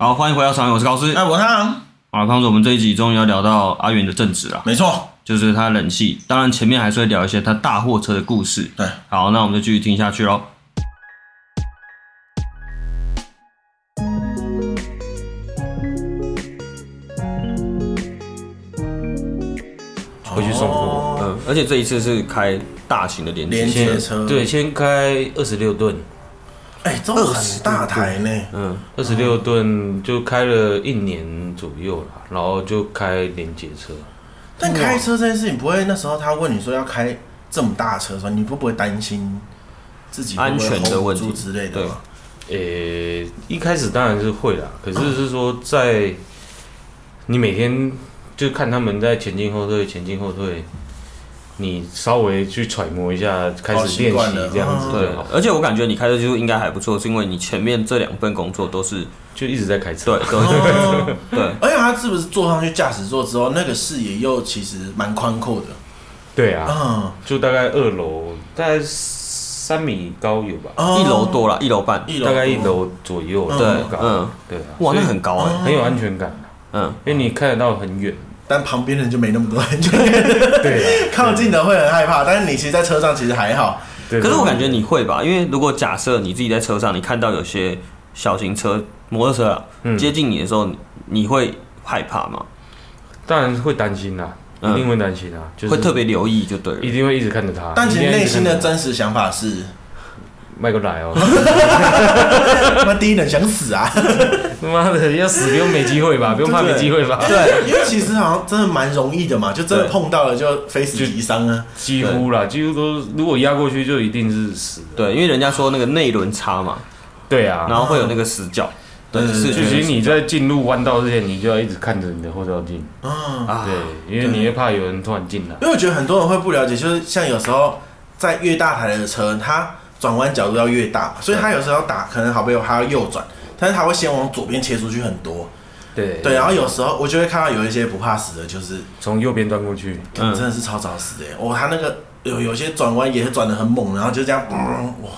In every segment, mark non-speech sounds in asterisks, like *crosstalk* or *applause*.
好，欢迎回到常，我是高斯。哎，我是汤。好，汤总，我们这一集终于要聊到阿元的正职了。没错，就是他冷气。当然，前面还是会聊一些他大货车的故事。对，好，那我们就继续听下去喽。回去送货，嗯，而且这一次是开大型的连接连接车，对，先开二十六吨，哎、欸，这很大台呢，嗯，二十六吨就开了一年左右了，然后就开连接车。但开车这件事情，不会那时候他问你说要开这么大车的时候，你不不会担心自己安全的问题之类的吗？呃、欸，一开始当然是会啦，可是是说在你每天。就看他们在前进后退，前进后退，你稍微去揣摩一下，开始练习这样子。对，而且我感觉你开车技术应该还不错，是因为你前面这两份工作都是就一直在开车。对，对，*laughs* 对，对。而且他是不是坐上去驾驶座之后，那个视野又其实蛮宽阔的？对啊，嗯，就大概二楼，大概三米高有吧？一楼多了，一楼半，大概一楼左右。对，嗯，对啊。哇，那很高哎，很有安全感。嗯，因为你看得到很远。但旁边人就没那么多安全感，*laughs* 对，靠近的会很害怕。但是你其实，在车上其实还好。可是我感觉你会吧？因为如果假设你自己在车上，你看到有些小型车、摩托车接近你的时候，你会害怕吗？当然会担心啦，一定会担心啊，就是会特别留意就对了，一定会一直看着他。但其实内心的真实想法是。迈过来哦！*laughs* 那第一人想死啊！妈的，要死不用没机会吧？*laughs* 不用怕没机会吧？对，因为其实好像真的蛮容易的嘛，就真的碰到了就非死即伤啊！几乎啦，几乎都如果压过去就一定是死。对，因为人家说那个内轮差嘛，对啊，然后会有那个死角。对，是。其实你在进入弯道之前，你就要一直看着你的后照镜。啊，对，因为你会怕有人突然进来。因为我觉得很多人会不了解，就是像有时候在越大台的车，它。转弯角度要越大，所以他有时候要打，可能好朋友他要右转，但是他会先往左边切出去很多。对对，然后有时候我就会看到有一些不怕死的，就是从右边转过去，真的是超早死的。哦，他那个有有些转弯也是转的很猛，然后就这样，哇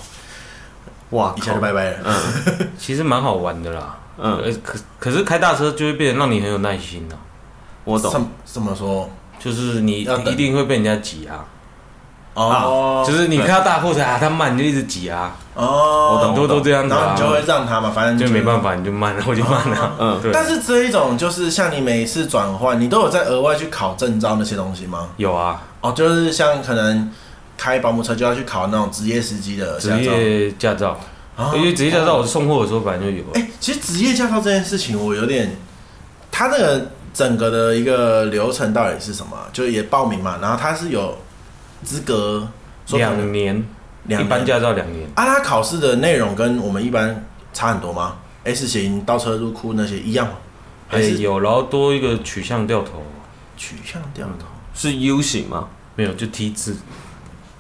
哇，一下就拜拜了。嗯，*laughs* 其实蛮好玩的啦。嗯，可可是开大车就会变得让你很有耐心了。我懂。怎么说？就是你一定会被人家挤啊。哦，就是你看到大货车啊，它慢你就一直挤啊。哦，很多都这样子，然后你就会让它嘛，反正就没办法，你就慢了，*laughs* 我就慢了。嗯，对。但是这一种就是像你每一次转换，你都有在额外去考证照那些东西吗？有啊。哦，就是像可能开保姆车就要去考那种职业司机的职业驾照。因为职业驾照我送货的时候本来就有。哎，其实职业驾照这件事情我有点，它那个整个的一个流程到底是什么？就也报名嘛，然后它是有。资格两年，一般驾照两年。啊，他考试的内容跟我们一般差很多吗？S 型倒车入库那些一样吗？还是有，然后多一个取向掉头。取向掉头是 U 型吗？没有，就 T 字，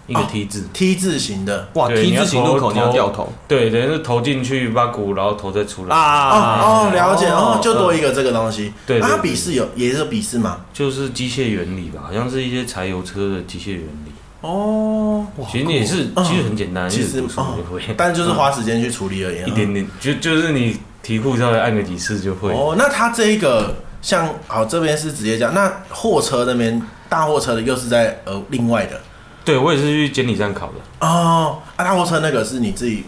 一个 T 字，T 字型的。哇，T 字型路口你要掉头？对，等于是投进去把鼓，然后头再出来。啊哦，了解哦，就多一个这个东西。对，他笔试有也是笔试吗？就是机械原理吧，好像是一些柴油车的机械原理。哦，其实也是，其实很简单，其实会但就是花时间去处理而已，一点点，就就是你题库稍微按个几次就会。哦，那他这一个像，好，这边是直接讲，那货车那边大货车的又是在呃另外的。对，我也是去监理站考的。哦，啊，大货车那个是你自己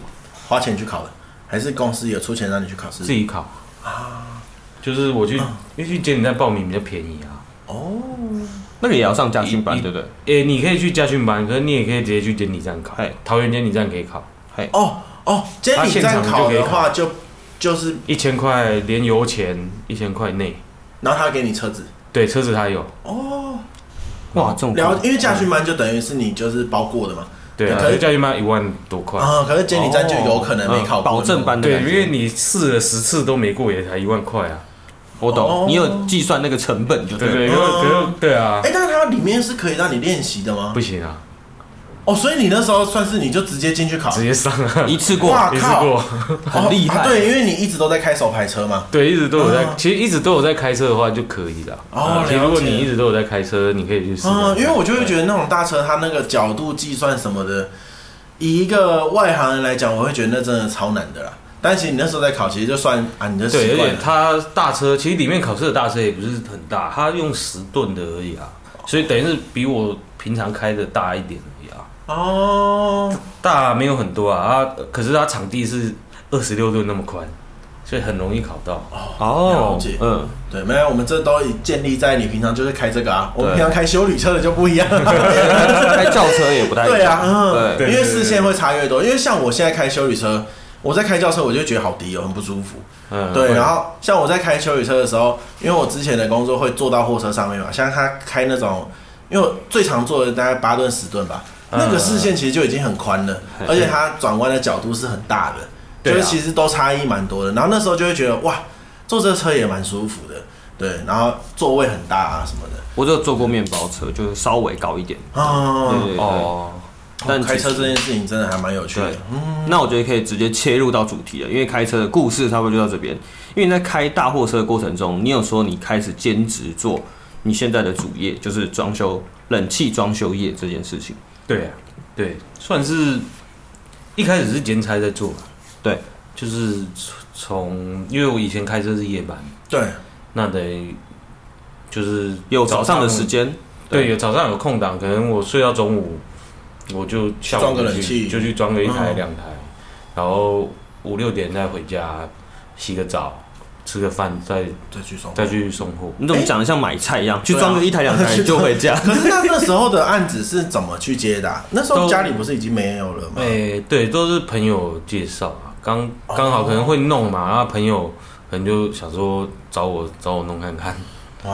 花钱去考的，还是公司有出钱让你去考试？自己考啊，就是我去，因为去监理站报名比较便宜啊。哦。那个也要上驾训班，对不对？诶，你可以去驾训班，可是你也可以直接去监理站考。桃园监理站可以考。嘿，哦哦，监理站考的话就就是一千块连油钱一千块内，然后他给你车子，对，车子他有。哦，哇，这种了，因为驾训班就等于是你就是包过的嘛。对啊，可是驾训班一万多块啊，可是监理站就有可能没考过。保证班的，对，因为你试了十次都没过，也才一万块啊。我懂，你有计算那个成本就对。对对，对啊。哎，但是它里面是可以让你练习的吗？不行啊。哦，所以你那时候算是你就直接进去考，直接上啊，*laughs* 一次过，一次过，很厉害。对，因为你一直都在开手排车嘛。对，一直都有在，其实一直都有在开车的话就可以了。哦，如果你一直都有在开车，你可以去试。嗯，因为我就会觉得那种大车，它那个角度计算什么的，以一个外行人来讲，我会觉得那真的超难的啦。但其实你那时候在考，其实就算啊，你的。对，而且它大车其实里面考试的大车也不是很大，它用十吨的而已啊，所以等于是比我平常开的大一点而已啊。哦，大没有很多啊，啊，可是它场地是二十六吨那么宽。所以很容易考到。哦，了解，嗯，对，没有，我们这都建立在你平常就是开这个啊，我们平常开修理车的就不一样，*laughs* 开轿车也不太一样，对啊，嗯，对，因为视线会差越多，因为像我现在开修理车，我在开轿车我就觉得好低哦，很不舒服，嗯，对，然后像我在开休旅车的时候，因为我之前的工作会坐到货车上面嘛，像他开那种，因为我最常坐的大概八吨十吨吧，那个视线其实就已经很宽了，而且它转弯的角度是很大的。就是其实都差异蛮多的，然后那时候就会觉得哇，坐这车也蛮舒服的，对，然后座位很大啊什么的。我就坐过面包车，就是稍微高一点。哦，对对对。哦，但开车这件事情真的还蛮有趣的。嗯，那我觉得可以直接切入到主题了，因为开车的故事差不多就到这边。因为你在开大货车的过程中，你有说你开始兼职做你现在的主业，就是装修冷气装修业这件事情。对啊，对，算是一开始是兼差在做。对，就是从，因为我以前开车是夜班，对，那得就是有早上的时间，对，有早上有空档，可能我睡到中午，我就装个冷气，就去装个一台两台，然后五六点再回家洗个澡，吃个饭，再再去送，再去送货。你怎么讲的像买菜一样？去装个一台两台就回家？*laughs* 可是那那时候的案子是怎么去接的？那时候家里不是已经没有了吗？*laughs* 哎，对，都是朋友介绍啊。刚刚好可能会弄嘛，然后朋友可能就想说找我找我弄看看。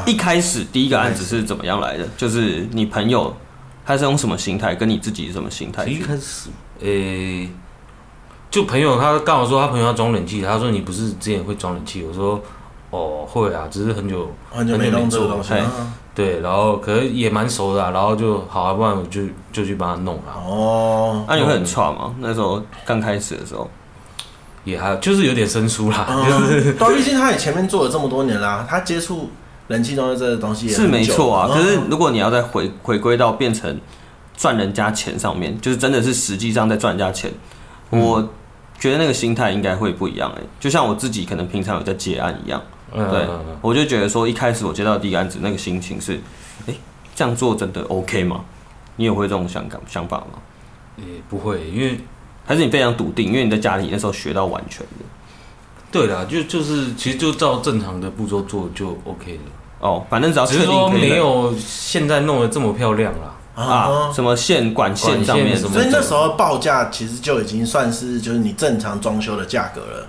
一开始第一个案子是怎么样来的？就是你朋友他是用什么心态，跟你自己是什么心态？一开始，诶，就朋友他刚好说他朋友要装冷气，他说你不是之前会装冷气？我说哦会啊，只是很久很久没弄这个东西。对，然后可能也蛮熟的，啊然后就好啊，不然我就就去帮他弄了。哦，那你会很差吗？那时候刚开始的时候。也还就是有点生疏啦，*laughs* 对，毕竟他也前面做了这么多年啦，他接触人气中的这个东西也是没错啊。可是如果你要再回回归到变成赚人家钱上面，就是真的是实际上在赚人家钱，我觉得那个心态应该会不一样哎。就像我自己可能平常有在接案一样，嗯对，我就觉得说一开始我接到第一个案子，那个心情是，哎，这样做真的 OK 吗？你有会这种想感想法吗？也不会，因为。还是你非常笃定，因为你在家里那时候学到完全的。对啦，就就是其实就照正常的步骤做就 OK 了。哦，反正只要确定只是说没有现在弄得这么漂亮啦。啊，什么线管线上面什么，所以那时候报价其实就已经算是就是你正常装修的价格了。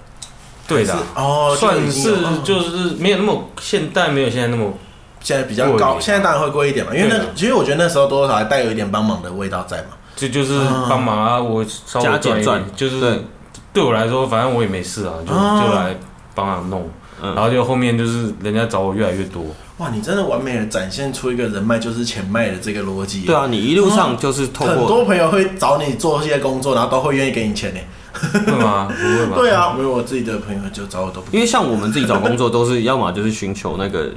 对的，哦，算是就是没有那么现代，没有现在那么现在比较高，现在当然会贵一点嘛，因为那其实我觉得那时候多多少少还带有一点帮忙的味道在嘛。这就是帮忙啊，我稍微赚。一点，就是对。我来说，反正我也没事啊，就就来帮忙弄，然后就后面就是人家找我越来越多。哇，你真的完美的展现出一个人脉就是钱脉的这个逻辑。对啊，你一路上就是透过很多朋友会找你做一些工作，然后都会愿意给你钱呢。会吗？不会吧？对啊，因为我自己的朋友就找我都不，因为像我们自己找工作都是要么就是寻求那个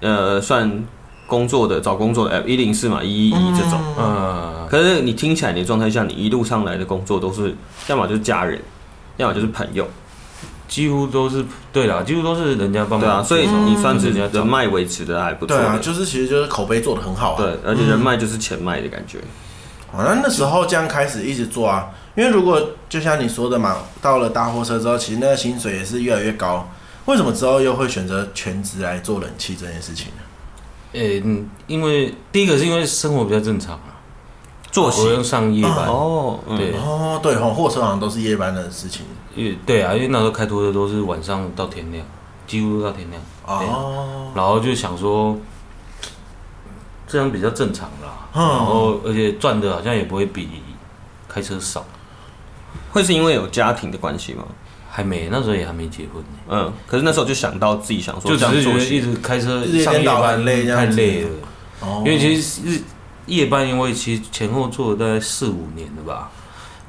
呃算。工作的找工作的 App 一零四嘛，一一一这种，嗯，可是你听起来你的状态下，你一路上来的工作都是，要么就是家人，要么就是朋友，几乎都是对啦，几乎都是人家帮忙。对啊，所以你算是人脉维持的还不错。对啊，就是其实就是口碑做的很好啊。对，而且人脉就是钱脉的感觉。好，那那时候这样开始一直做啊，因为如果就像你说的嘛，到了大货车之后，其实那个薪水也是越来越高。为什么之后又会选择全职来做冷气这件事情呢？诶，嗯，因为第一个是因为生活比较正常啊，作息。不用上夜班。哦，对哦，对。哦，货车好像都是夜班的事情，因为对啊，因为那时候开拖车都是晚上到天亮，几乎都到天亮。哦，然后就想说这样比较正常啦，然后而且赚的好像也不会比开车少，会是因为有家庭的关系吗？还没，那时候也还没结婚。嗯，可是那时候就想到自己想说，就只是觉得一直开车上夜班累，太累了。哦，因为其实日夜班，因为其实前后做了大概四五年了吧。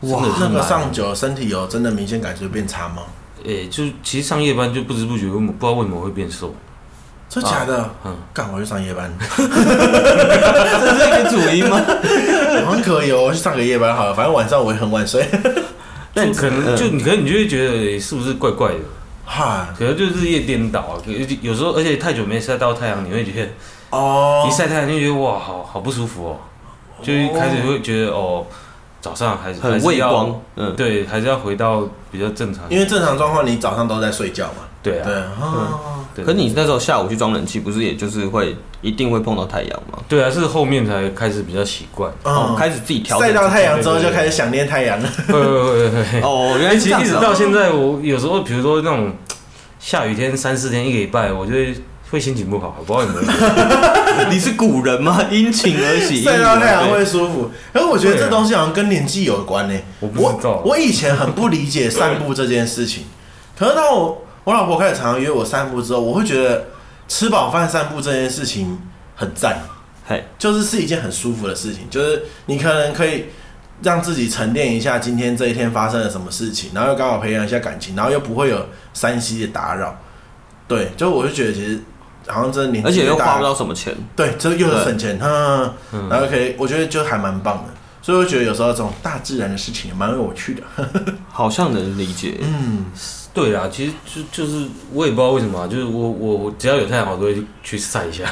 哇，那个上久，身体有真的明显感觉变差吗？诶，就其实上夜班就不知不觉，不知道为什么会变瘦。真的假的？嗯，干我去上夜班，*laughs* 这是一个主因吗？*laughs* 很可以哦，我去上个夜班好了，反正晚上我也很晚睡。但可能就你可能你就会觉得是不是怪怪的？哈，可能就日夜颠倒啊。有时候而且太久没晒到太阳，你会觉得哦，一晒太阳就觉得哇，好好不舒服哦，就一开始会觉得哦。早上还是很畏光，嗯，对，还是要回到比较正常。因为正常状况，你早上都在睡觉嘛。对啊，对啊。嗯，可你那时候下午去装冷气，不是也就是会一定会碰到太阳吗？对啊，是后面才开始比较习惯，哦，开始自己调。晒到太阳之后就开始想念太阳了。会会会会。*laughs* 哦，原来其实一直到现在，我有时候比如说那种 *tsk* 下雨天三四天一个礼拜，我就会。会心情不好，不知道有没有？*laughs* 你是古人吗？因情而喜，晒到太阳会舒服。可是我觉得这东西好像跟年纪有关呢。我不知道。我以前很不理解散步这件事情，可是当我我老婆开始常常约我散步之后，我会觉得吃饱饭散步这件事情很赞。嘿，就是是一件很舒服的事情，就是你可能可以让自己沉淀一下今天这一天发生了什么事情，然后又刚好培养一下感情，然后又不会有三 C 的打扰。对，就我就觉得其实。好像真的年纪，而且又花不到什么钱，对，这又是省钱，嗯，然后可以，我觉得就还蛮棒的，所以我觉得有时候这种大自然的事情也蛮有趣的，*laughs* 好像能理解，嗯，对啊，其实就就是我也不知道为什么，就是我我我只要有太阳，我都会去晒一下。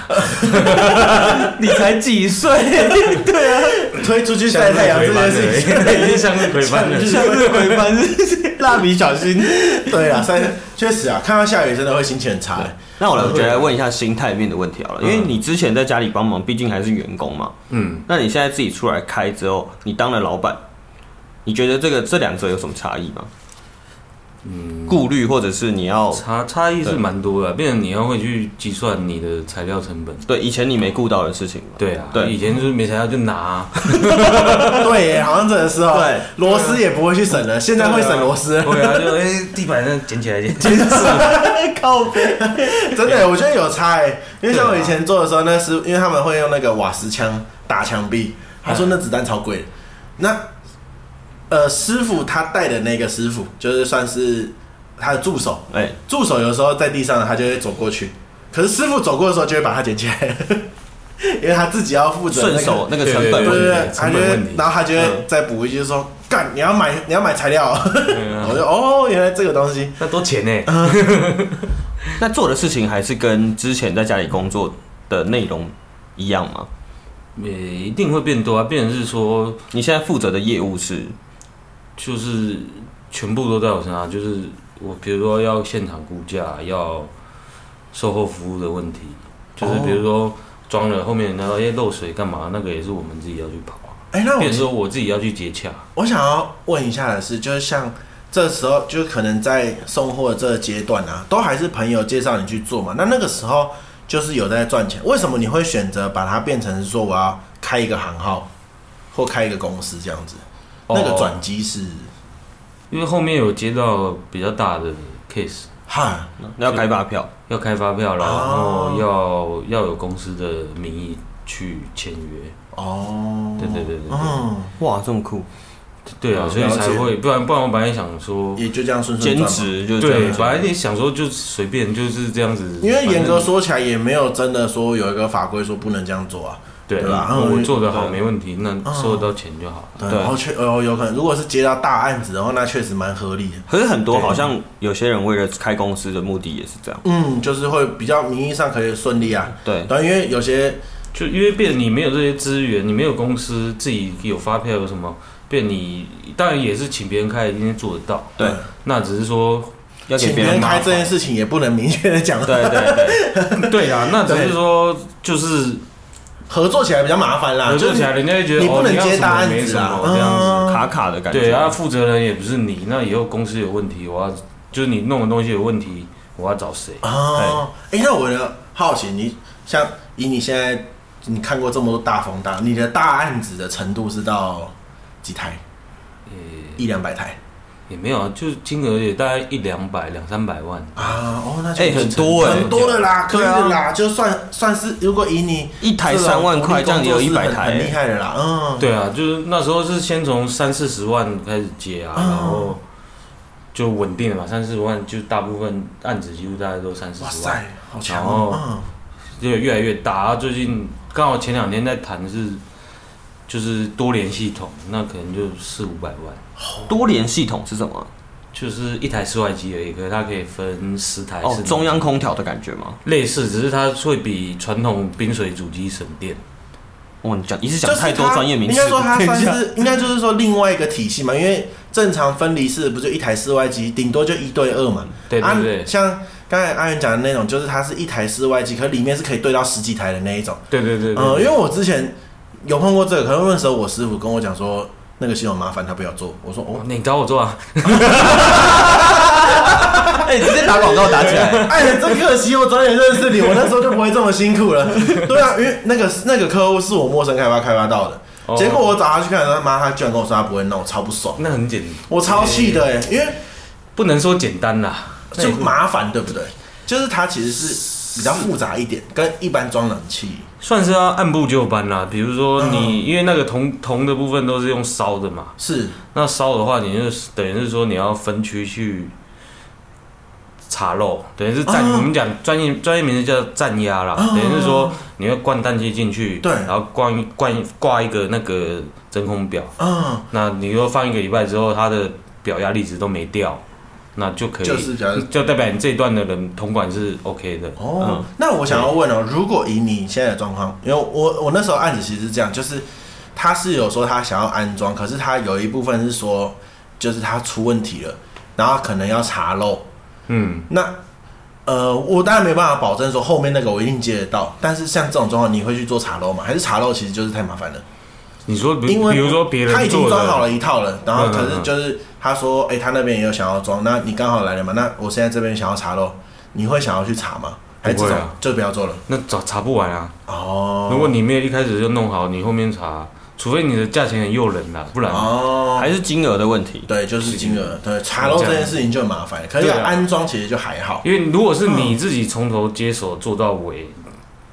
*laughs* 你才几岁？*laughs* 对啊，推出去晒太阳这件事情，已。经向日葵般了，向日葵般，蜡笔小新。对啊，晒确实啊，看到下雨真的会心情很差。那我来，我觉得来问一下心态面的问题好了，因为你之前在家里帮忙，毕竟还是员工嘛。嗯。那你现在自己出来开之后，你当了老板，你觉得这个这两者有什么差异吗？嗯，顾虑或者是你要差差异是蛮多的，变成你要会去计算你的材料成本。对，以前你没顾到的事情。对啊，对，以前就是没材料就拿。*laughs* 对，好像真的是哦。对，螺丝也不会去省了，现在会省螺丝。对啊，就哎，地板上捡起来捡起来。*laughs* 靠北，真的，我觉得有差哎，因为像我以前做的时候，那是因为他们会用那个瓦斯枪打墙壁，他说那子弹超贵。那呃，师傅他带的那个师傅，就是算是他的助手。哎，助手有时候在地上，他就会走过去。可是师傅走过的时候，就会把它捡起来，*laughs* 因为他自己要负责顺手那个成本，对对对，他就会，然后他就会再补一句说：“干，你要买，你要买材料。” *laughs* 我就哦，原来这个东西那多钱呢？*laughs* 那做的事情还是跟之前在家里工作的内容一样吗？也一定会变多啊，变成是说你现在负责的业务是。就是全部都在我身上，就是我比如说要现场估价，要售后服务的问题，就是比如说装了后面然后哎漏水干嘛，那个也是我们自己要去跑。哎，那我变成说我自己要去接洽。我想要问一下的是，就是像这时候，就可能在送货的这个阶段啊，都还是朋友介绍你去做嘛？那那个时候就是有在赚钱，为什么你会选择把它变成说我要开一个行号或开一个公司这样子？那个转机是，因为后面有接到比较大的 case，哈，要开发票，要开发票，然后要要有公司的名义去签约。哦，对对对对，嗯，哇，这么酷，对啊，所以才会，不然不然我本来想说，也就这样顺顺兼职就对，本来你想说就随便就是这样子，因为严格说起来也没有真的说有一个法规说不能这样做啊。对吧？我做的好没问题，那收得到钱就好。对，然后确哦，有可能如果是接到大案子的话，那确实蛮合理的。可是很多好像有些人为了开公司的目的也是这样。嗯，就是会比较名义上可以顺利啊。对，但因为有些就因为变你没有这些资源，你没有公司自己有发票有什么，变你当然也是请别人开，今天做得到。对，那只是说要请别人开这件事情也不能明确的讲。对对对，*laughs* 对啊，那只是说就是。合作起来比较麻烦啦，合作起来人家会觉得你不能接大案子啊，这样子卡卡的感觉。对啊，负责人也不是你，那以后公司有问题，我要就是你弄的东西有问题，我要找谁？哦，哎，那我的好奇，你像以你现在你看过这么多大风大，你的大案子的程度是到几台？呃，一两百台。也没有啊，就是金额也大概一两百两三百万啊。哦，那哎很多哎，很多的啦，可以的啦，就算算是如果以你一台三万块，这样也有一百台，很厉害的啦。嗯，对啊，就是那时候是先从三四十万开始接啊，然后就稳定了嘛，三四十万就大部分案子几乎大概都三四十万，好强，然后就越来越大。最近刚好前两天在谈是就是多联系统，那可能就四五百万。多联系统是什么？就是一台室外机而已，可是它可以分十台。哦，中央空调的感觉吗？类似，只是它会比传统冰水主机省电。哦，你讲一直讲太多专业名词。应该说它算是，*laughs* 应该就是说另外一个体系嘛，因为正常分离式不就一台室外机，顶多就一对二嘛。对对对。啊、像刚才阿元讲的那种，就是它是一台室外机，可是里面是可以对到十几台的那一种。对对对，对。嗯，因为我之前有碰过这个，可能那时候我师傅跟我讲说。那个系统麻烦，他不要做。我说哦，你找我做啊！*laughs* 哎、欸，直接打广告打起来！*laughs* 哎，真可惜，我早点认识你，我那时候就不会这么辛苦了。*laughs* 对啊，因为那个那个客户是我陌生开发开发到的，哦、结果我找他去看，他妈他居然跟我说他不会弄，我超不爽。那很简单，我超气的哎，因为不能说简单啦，就麻烦，对不对？就是它其实是比较复杂一点，跟一般装冷气。算是要按部就班啦，比如说你，因为那个铜铜的部分都是用烧的嘛，是。那烧的话，你就等于是说你要分区去查漏，等于是站，我们讲专业专业名字叫站压啦，等于是说你要灌氮气进去，对，然后灌灌挂一个那个真空表，嗯，那你说放一个礼拜之后，它的表压力值都没掉。那就可以，就是 *laughs* 就代表你这一段的人同管是 OK 的哦。嗯、那我想要问哦，如果以你现在的状况，因为我我那时候案子其实是这样，就是他是有说他想要安装，可是他有一部分是说，就是他出问题了，然后可能要查漏。嗯，那呃，我当然没办法保证说后面那个我一定接得到，但是像这种状况，你会去做查漏吗？还是查漏其实就是太麻烦了？你说，因为比如说别人他已经装好了一套了，然后可是就是他说，哎、欸，他那边也有想要装，那你刚好来了嘛？那我现在这边想要查喽，你会想要去查吗？还是这种就不要做了？那查查不完啊。哦，如果你没有一开始就弄好，你后面查，除非你的价钱很诱人啦，不然哦，还是金额的问题。对，就是金额。对，查漏这件事情就很麻烦，可是安装其实就还好，因为如果是你自己从头接手做到尾，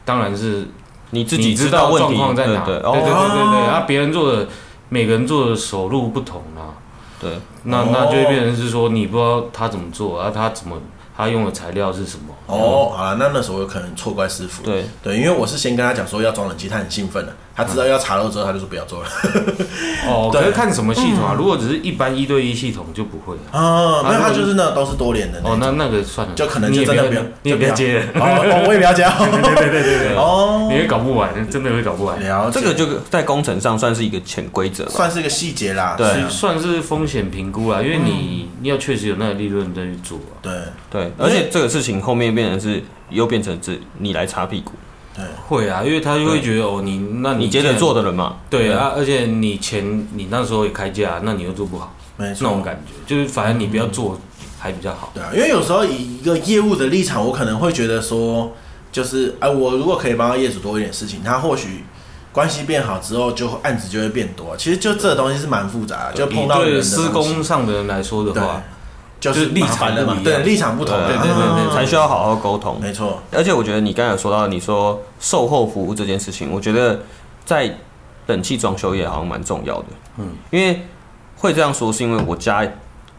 当然是。你自己知道状况在哪？对对对对对，然后别人做的，每个人做的手路不同啊。对，那那就会变成是说，你不知道他怎么做，然后他怎么。他用的材料是什么？哦，好了，那那时候有可能错怪师傅。对对，因为我是先跟他讲说要装冷气，他很兴奋的，他知道要查漏之后，他就说不要做了。哦，*laughs* 可是看什么系统啊？如果只是一般一对一系统就不会啊。那他就是那都是多连的。哦，那那个算了，就可能就真的不要，你也不要接。哦，*laughs* 我也不要接。对对对对对。哦，你会搞不完，真的会搞不完。这个就在工程上算是一个潜规则，算是一个细节啦。对，算是风险评估啦，因为你你要确实有那个利润再去做。对对，而且这个事情。后面变成是又变成是你来擦屁股，对，会啊，因为他就会觉得哦，你那你接着做的人嘛，对啊，而且你钱你那时候也开价，那你又做不好，没错，那种感觉。就是反正你不要做还比较好，对啊，因为有时候以一个业务的立场，我可能会觉得说，就是哎，我如果可以帮到业主多一点事情，他或许关系变好之后，就案子就会变多。其实就这个东西是蛮复杂的，就碰到对施工上的人来说的话。就是立场的嘛，对，立场不同，对对对对，才需要好好沟通。没错，而且我觉得你刚才有说到，你说售后服务这件事情，我觉得在冷气装修业好像蛮重要的。嗯，因为会这样说，是因为我家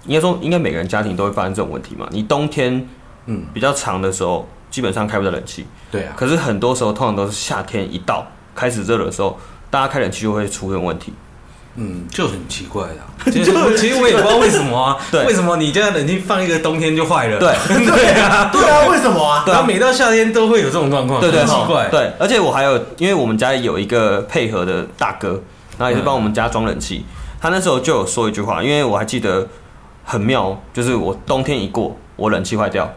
应该说，应该每个人家庭都会发生这种问题嘛。你冬天嗯比较长的时候，基本上开不了冷气。对啊。可是很多时候，通常都是夏天一到开始热的时候，大家开冷气就会出现问题。嗯，就很奇怪的。*laughs* 其实其实我也不知道为什么啊。对。为什么你家冷气放一个冬天就坏了？*laughs* 对。对啊。对啊，为什么啊？对啊。每到夏天都会有这种状况。对对。很奇怪。对。而且我还有，因为我们家有一个配合的大哥，然后也是帮我们家装冷气。他那时候就有说一句话，因为我还记得很妙，就是我冬天一过，我冷气坏掉，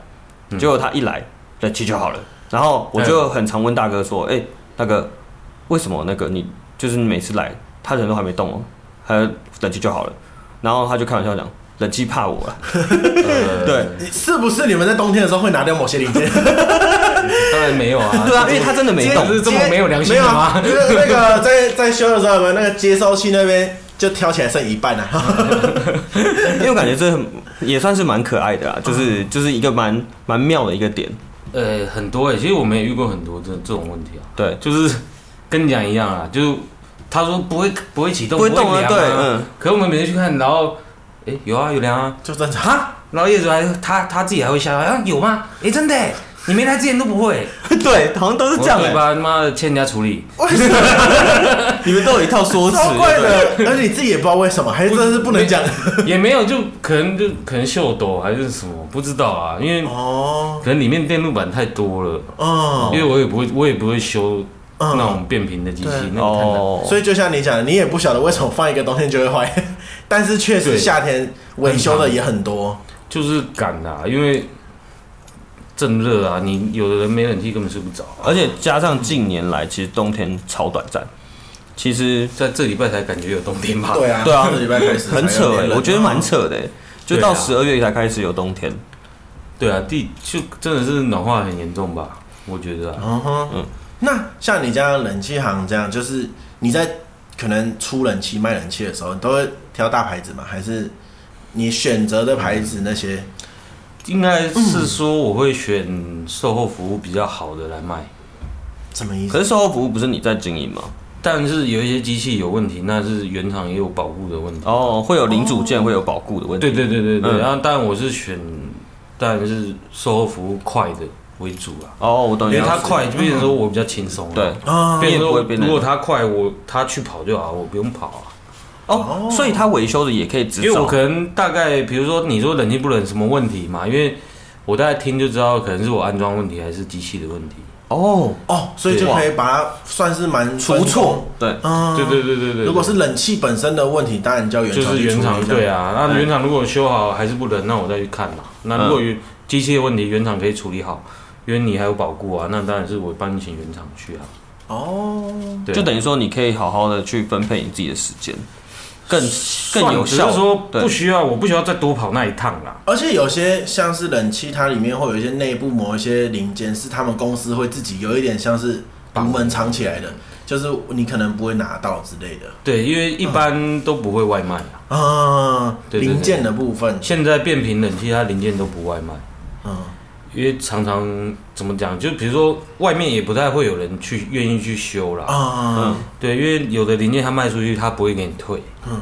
结果他一来，冷气就好了。然后我就很常问大哥说：“哎，大哥，为什么那个你就是你每次来？”他人都还没动哦，还冷气就好了，然后他就开玩笑讲，冷气怕我了。*laughs* 对，是不是你们在冬天的时候会拿掉某些零件？当然没有啊，*laughs* 对啊，因为他真的没动，是这么没有良心的吗？那个在在修的时候，那个接收器那边就挑起来剩一半啊。*laughs* 因为我感觉这也算是蛮可爱的啊，就是就是一个蛮蛮妙的一个点。呃，很多哎，其实我们也遇过很多这这种问题啊。对，就是跟你讲一样啊，就。他说不会不会启动，不会动啊，对，嗯。可是我们每次去看，然后，哎，有啊，有凉啊，就正常。哈，然后业主还他他自己还会笑，啊，有吗？哎，真的，你没来之前都不会。*laughs* 对，好像都是这样。你把他妈的欠人家处理。*laughs* 你们都有一套说辞。超怪的，而且你自己也不知道为什么，还是真的是不能讲。也没有，就可能就可能秀逗还是什么，不知道啊。因为哦，可能里面电路板太多了。哦。因为我也不会，我也不会修那种变频的机器，那个太难。所以就像你讲的，你也不晓得为什么放一个冬天就会坏，*laughs* 但是确实夏天维修的也很多。就是赶啊，因为。正热啊！你有的人没冷气根本睡不着，而且加上近年来其实冬天超短暂，其实在这礼拜才感觉有冬天吧？对啊，对啊，这礼拜开始很扯哎，我觉得蛮扯的，就到十二月才开始有冬天。对啊，地就真的是暖化很严重吧？我觉得。嗯哼，嗯。那像你这样冷气行这样，就是你在可能出冷气卖冷气的时候，你都会挑大牌子吗？还是你选择的牌子那些？应该是说我会选售后服务比较好的来卖，什么意思？可是售后服务不是你在经营吗？但是有一些机器有问题，那是原厂也有保护的问题。哦，会有零组件会有保护的问题。对对对对对。然后，当然我是选，当然是售后服务快的为主啊。哦，我懂。因为它快，就变成说我比较轻松。对。变成说，如果它快，我他去跑就好，我不用跑啊。哦，所以他维修的也可以直，因为我可能大概，比如说你说冷气不冷什么问题嘛？因为我大概听就知道，可能是我安装问题还是机器的问题。哦哦，所以就可以把它算是蛮出错。对，嗯，对对对对对。如果是冷气本身的问题，当然叫原厂就是原厂对啊。那原厂如果修好还是不冷，那我再去看嘛。那如果机器的问题原厂可以处理好，因为你还有保固啊，那当然是我帮你请原厂去啊。哦，对，就等于说你可以好好的去分配你自己的时间。更更有效，就是说不需要，我不需要再多跑那一趟啦。而且有些像是冷气，它里面会有一些内部某一些零件，是他们公司会自己有一点像是独门藏起来的，就是你可能不会拿到之类的。对，因为一般都不会外卖啊。啊，零件的部分，现在变频冷气它零件都不外卖。嗯。因为常常怎么讲，就比如说外面也不太会有人去愿意去修啦。啊，嗯，对，因为有的零件他卖出去，他不会给你退。嗯，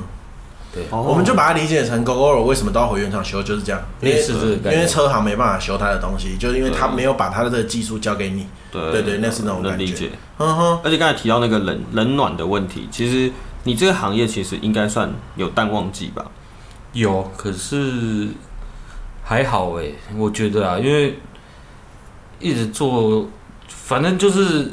对，我们就把它理解成 Gogoro 为什么都要回原厂修，就是这样。因为是因为车行没办法修他的东西，就是因为他没有把他的这个技术交给你。对对对，那是那种感觉。理解。嗯哼。而且刚才提到那个冷冷暖的问题，其实你这个行业其实应该算有淡旺季吧？有，可是。还好哎，我觉得啊，因为一直做，反正就是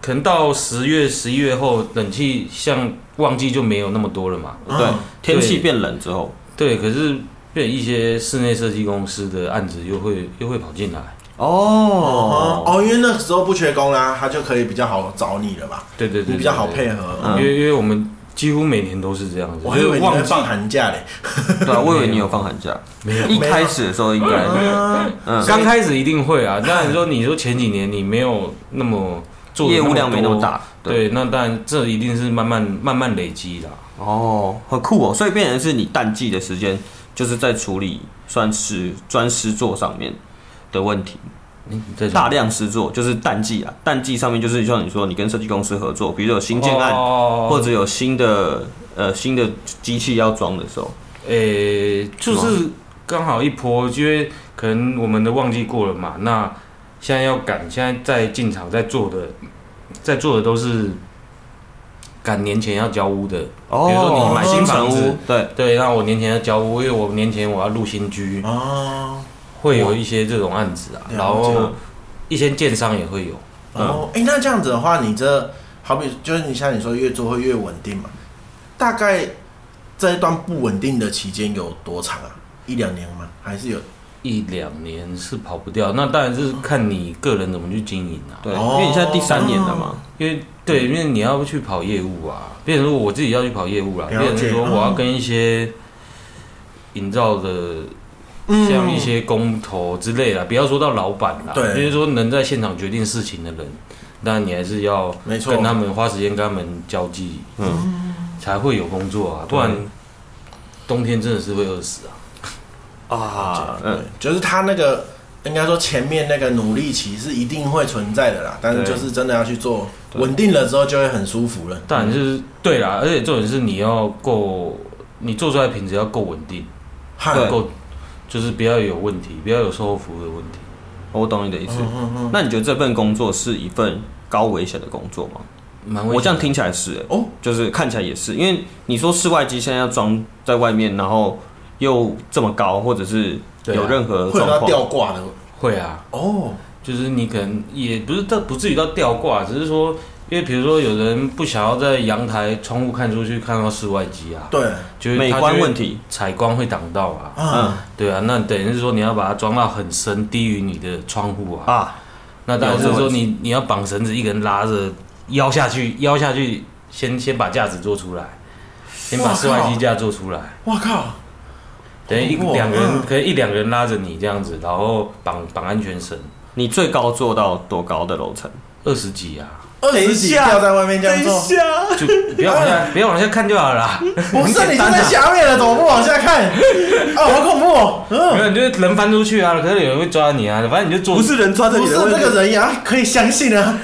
可能到十月、十一月后，冷气像旺季就没有那么多了嘛。对，天气变冷之后，对，可是变一些室内设计公司的案子又会又会跑进来。哦哦，因为那时候不缺工啦，他就可以比较好找你了吧？对对对，比较好配合，因为因为我们。几乎每年都是这样子，我还以为你会放寒假嘞。对啊，*laughs* 我以为你有放寒假。没有，一开始的时候应该，嗯，刚开始一定会啊。当然说，你说前几年你没有那么做业务量没那么大，对，那当然这一定是慢慢慢慢累积的。哦，很酷哦，所以变成是你淡季的时间就是在处理算是专师座上面的问题。大量施作就是淡季啊，淡季上面就是像你说，你跟设计公司合作，比如有新建案，或者有新的呃新的机器要装的时候，诶、欸，就是刚好一波，因为可能我们的旺季过了嘛，那现在要赶，现在在进场在做的，在做的都是赶年前要交屋的，比如说你买新房子，对。对，那我年前要交屋，因为我年前我要入新居。哦。会有一些这种案子啊，然后一些建商也会有。哦，哎，那这样子的话，你这好比就是你像你说越做会越稳定嘛？大概这一段不稳定的期间有多长啊？一两年吗？还是有？一两年是跑不掉。那当然是看你个人怎么去经营啊。对，因为你现在第三年了嘛。因为对，因为你要去跑业务啊。变成说我自己要去跑业务啦。变成说我要跟一些营造的。像一些工头之类的，不要说到老板啦，对，就是说能在现场决定事情的人，那你还是要跟他们花时间跟他们交际，嗯，才会有工作啊，不然冬天真的是会饿死啊！啊，嗯，就是他那个应该说前面那个努力期是一定会存在的啦，但是就是真的要去做，稳定了之后就会很舒服了。但就是对啦，而且重点是你要够，你做出来品质要够稳定，够。就是不要有问题，不要有售后服务的问题。我懂你的意思。嗯嗯，那你觉得这份工作是一份高危险的工作吗？蛮我这样听起来是哦，就是看起来也是，因为你说室外机现在要装在外面，然后又这么高，或者是有任何状况。吊挂的，会啊，哦，就是你可能也不是到不至于到吊挂，只是说，因为比如说有人不想要在阳台窗户看出去看到室外机啊，对，就是美观问题，采光会挡到啊，嗯，对啊，那等于是说你要把它装到很深，低于你的窗户啊，啊，那当然是说你你要绑绳子，一个人拉着。腰下去，腰下去，先先把架子做出来，先把室外机架做出来。我靠！等于一两个人，可以一两个人拉着你这样子，然后绑绑安全绳。你最高做到多高的楼层？二十几啊！二十几吊在外面这样做，就不要往下，不要往下看就好了。不是你就在下面了，怎么不往下看？啊，好恐怖！没有，你就人翻出去啊，可是有人会抓你啊，反正你就做。不是人抓着你，不是这个人呀，可以相信啊。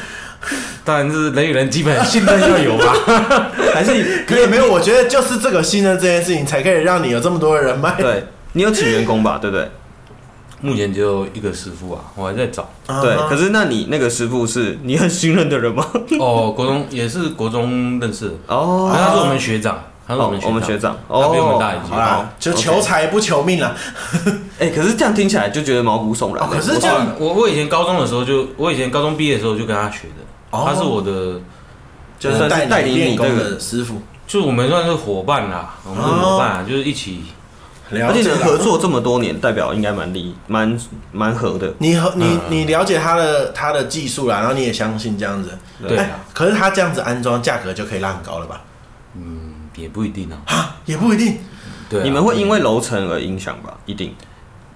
当然是人与人基本信任要有吧，*laughs* 还是可以没有？我觉得就是这个信任这件事情，才可以让你有这么多的人脉。对，你有请员工吧？对不对？目前只有一个师傅啊，我还在找。对，可是那你那个师傅是 *laughs* 你很信任的人吗？哦，国中也是国中认识哦，他是我们学长，他是我们我们学长，他比我们大一届。就求财不求命了。*laughs* 哎，可是这样听起来就觉得毛骨悚然。可是这样，我我以前高中的时候就，我以前高中毕业的时候就跟他学的。他是我的，就是带带领你的师傅，就我们算是伙伴啦，我们是伙伴，就是一起，而且能合作这么多年，代表应该蛮厉，蛮蛮合的。你和你你了解他的他的技术啦，然后你也相信这样子，对。可是他这样子安装，价格就可以拉很高了吧？嗯，也不一定啊。啊，也不一定。对，你们会因为楼层而影响吧？一定。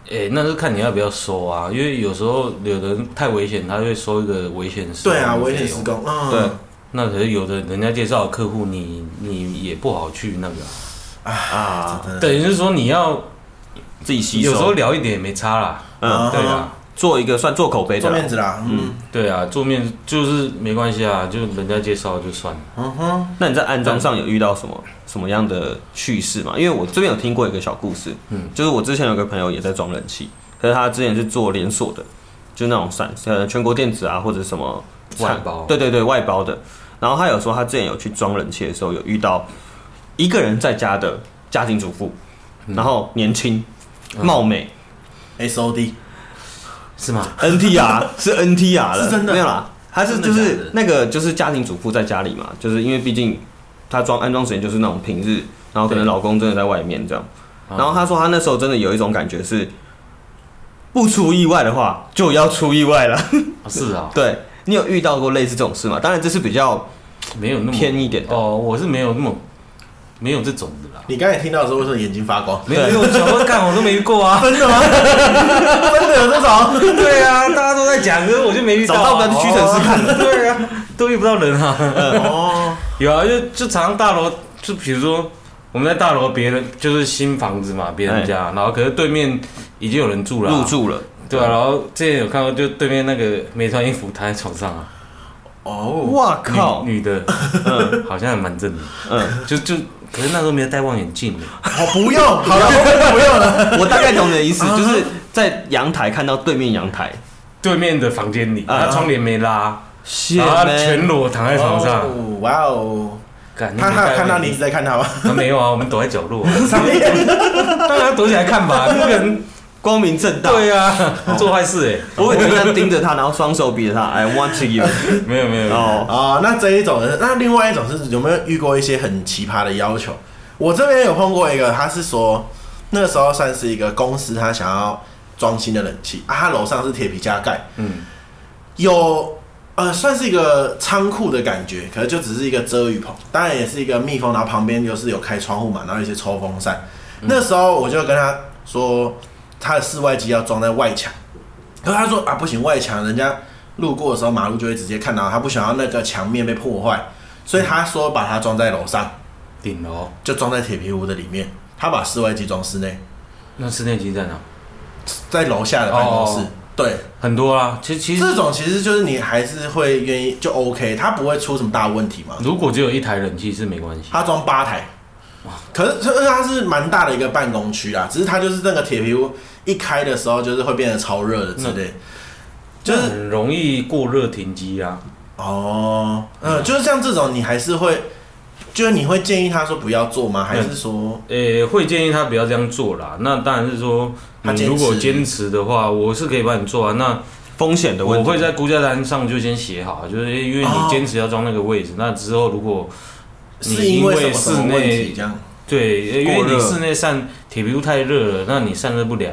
哎、欸，那是看你要不要收啊，因为有时候有的人太危险，他会收一个危险施工。对啊，危险施工。嗯，对。那可是有的人家介绍的客户，你你也不好去那个啊，啊等于是说你要自己吸收。有时候聊一点也没差啦。嗯，对啊，做一个算做口碑的，做面子啦。嗯，对啊，做面就是没关系啊，就人家介绍就算了。嗯哼。那你在安装上有遇到什么？什么样的趣事嘛？因为我这边有听过一个小故事，嗯，就是我之前有个朋友也在装冷气，可是他之前是做连锁的，就那种散呃全国电子啊或者什么外包，对对对外包的。然后他有说他之前有去装冷气的时候，有遇到一个人在家的家庭主妇，然后年轻貌美，SOD 是吗？NTR *laughs* 是 NTR 了，是真的。没有啦，他是就是那个就是家庭主妇在家里嘛，就是因为毕竟。他装安装时间就是那种平日，然后可能老公真的在外面这样，然后他说他那时候真的有一种感觉是，不出意外的话就要出意外了。是啊，*laughs* 对，你有遇到过类似这种事吗？当然这是比较没有那么偏一点的。哦，我是没有那么没有这种的啦。你刚才听到的时候为什么眼睛发光？没有，因为我小时候干我都没遇过啊。*laughs* 真的吗？真的有这种？对啊，大家都在讲，可是我就没遇到。找到个屈臣氏看的。对啊，都遇不到人啊。*laughs* 哦。有啊，就就常常大楼，就比如说我们在大楼，别人就是新房子嘛，别人家，然后可是对面已经有人住了，入住了，对啊，然后之前有看到，就对面那个没穿衣服躺在床上啊，哦，哇靠，女的，嗯，*laughs* 好像还蛮正的，嗯，就就，可是那时候没有戴望远镜的，哦，不用，好了，*laughs* 不用了，*laughs* 我大概懂你的意思，就是在阳台看到对面阳台对面的房间里，他窗帘没拉。他全裸躺在床上，哇哦！他他有看到你一直在看他吗？他没有啊，我们躲在角落。*laughs* 当然躲起来看吧，不可能光明正大。对啊，*laughs* 做坏事哎！我会这样盯着他，然后双手比着他，I want you。*laughs* 没有没有哦啊，那这一种，那另外一种是有没有遇过一些很奇葩的要求？我这边有碰过一个，他是说那个时候算是一个公司，他想要装新的冷气啊，他楼上是铁皮加盖，嗯，有。呃，算是一个仓库的感觉，可能就只是一个遮雨棚，当然也是一个密封，然后旁边又是有开窗户嘛，然后一些抽风扇。嗯、那时候我就跟他说，他的室外机要装在外墙，可是他说啊，不行，外墙人家路过的时候，马路就会直接看到，他不想要那个墙面被破坏，所以他说把它装在楼上顶楼，就装在铁皮屋的里面，他把室外机装室内。那室内机在哪？在楼下的办公室。哦对，很多啊。其实其实这种其实就是你还是会愿意就 OK，它不会出什么大问题嘛。如果只有一台冷气是没关系。它装八台，哇！可是它是蛮大的一个办公区啊，只是它就是那个铁皮屋一开的时候就是会变得超热的之类。就是很容易过热停机啊。哦，嗯，就是像这种，你还是会，就是你会建议他说不要做吗？还是说，诶、欸，会建议他不要这样做啦。那当然是说，你如果坚持的话，我是可以帮你做啊。那风险的问题，我会在估价单上就先写好，就是因为你坚持要装那个位置，哦、那之后如果你因为室内对，因为你室内散铁皮屋太热了，那你散热不良，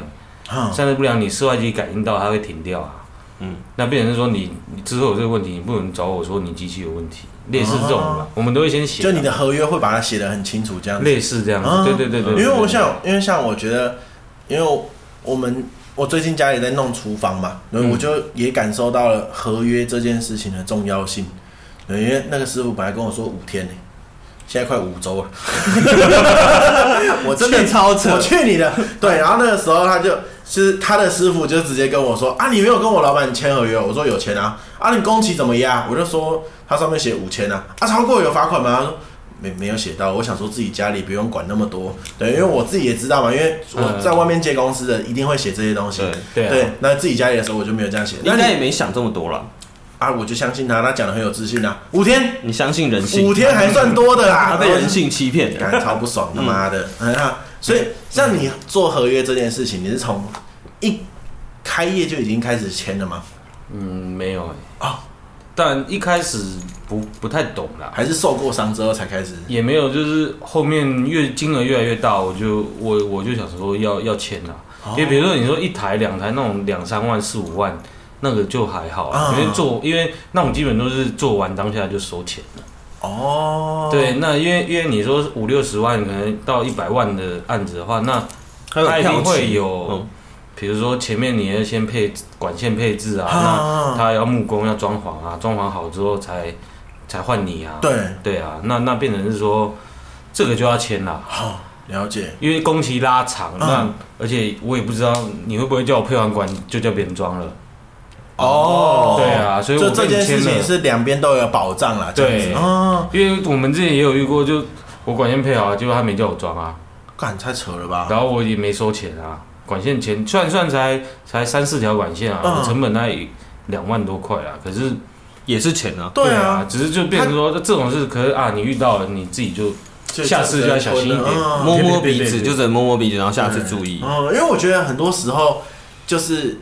嗯、散热不良，你室外机感应到它会停掉啊。嗯，那变成是说你你之后有这个问题，你不能找我说你机器有问题，类似这种吧，我们都会先写，就你的合约会把它写的很清楚，这样类似这样子，对对对对。因为我想，因为像我觉得，因为我们我最近家里在弄厨房嘛，然后我就也感受到了合约这件事情的重要性。因为那个师傅本来跟我说五天呢，现在快五周了，*laughs* 我真的超扯，我去你的，*laughs* 对，然后那个时候他就。是他的师傅就直接跟我说啊，你没有跟我老板签合约？我说有签啊。啊，你工期怎么压？我就说他上面写五千啊。啊，超过有罚款吗？他说没没有写到。我想说自己家里不用管那么多，对，因为我自己也知道嘛，因为我在外面接公司的一定会写这些东西。对对，那自己家里的时候我就没有这样写。应该也没想这么多了啊，我就相信他，他讲的很有自信啊。五天，你相信人性？五天还算多的啦，他被人性欺骗，感觉超不爽，他妈的！啊所以像你做合约这件事情，你是从一开业就已经开始签了吗？嗯，没有但一开始不不太懂啦，还是受过伤之后才开始。也没有，就是后面越金额越来越大，我就我我就想说要要签啦。因为比如说你说一台两台那种两三万四五万，那个就还好，因为做因为那种基本都是做完当下就收钱了。哦，对，那因为因为你说五六十万可能到一百万的案子的话，那他一定会有。比如说前面你要先配管线配置啊，那他要木工要装潢啊，装潢好之后才才换你啊。对对啊，那那变成是说这个就要签了。好，了解。因为工期拉长，那而且我也不知道你会不会叫我配完管就叫别人装了。哦，对啊，所以我这件事情是两边都有保障了。对，因为我们之前也有遇过，就我管线配好，结果他没叫我装啊，干太扯了吧？然后我也没收钱啊。管线钱算算才才三四条管线啊，嗯、成本那两万多块啊，可是也是钱啊。对啊，只是就变成说这种事，可是啊，你遇到了你自己就下次就要小心一点，嗯、摸摸鼻子，就只能摸摸鼻子，然后下次注意。嗯，因为我觉得很多时候就是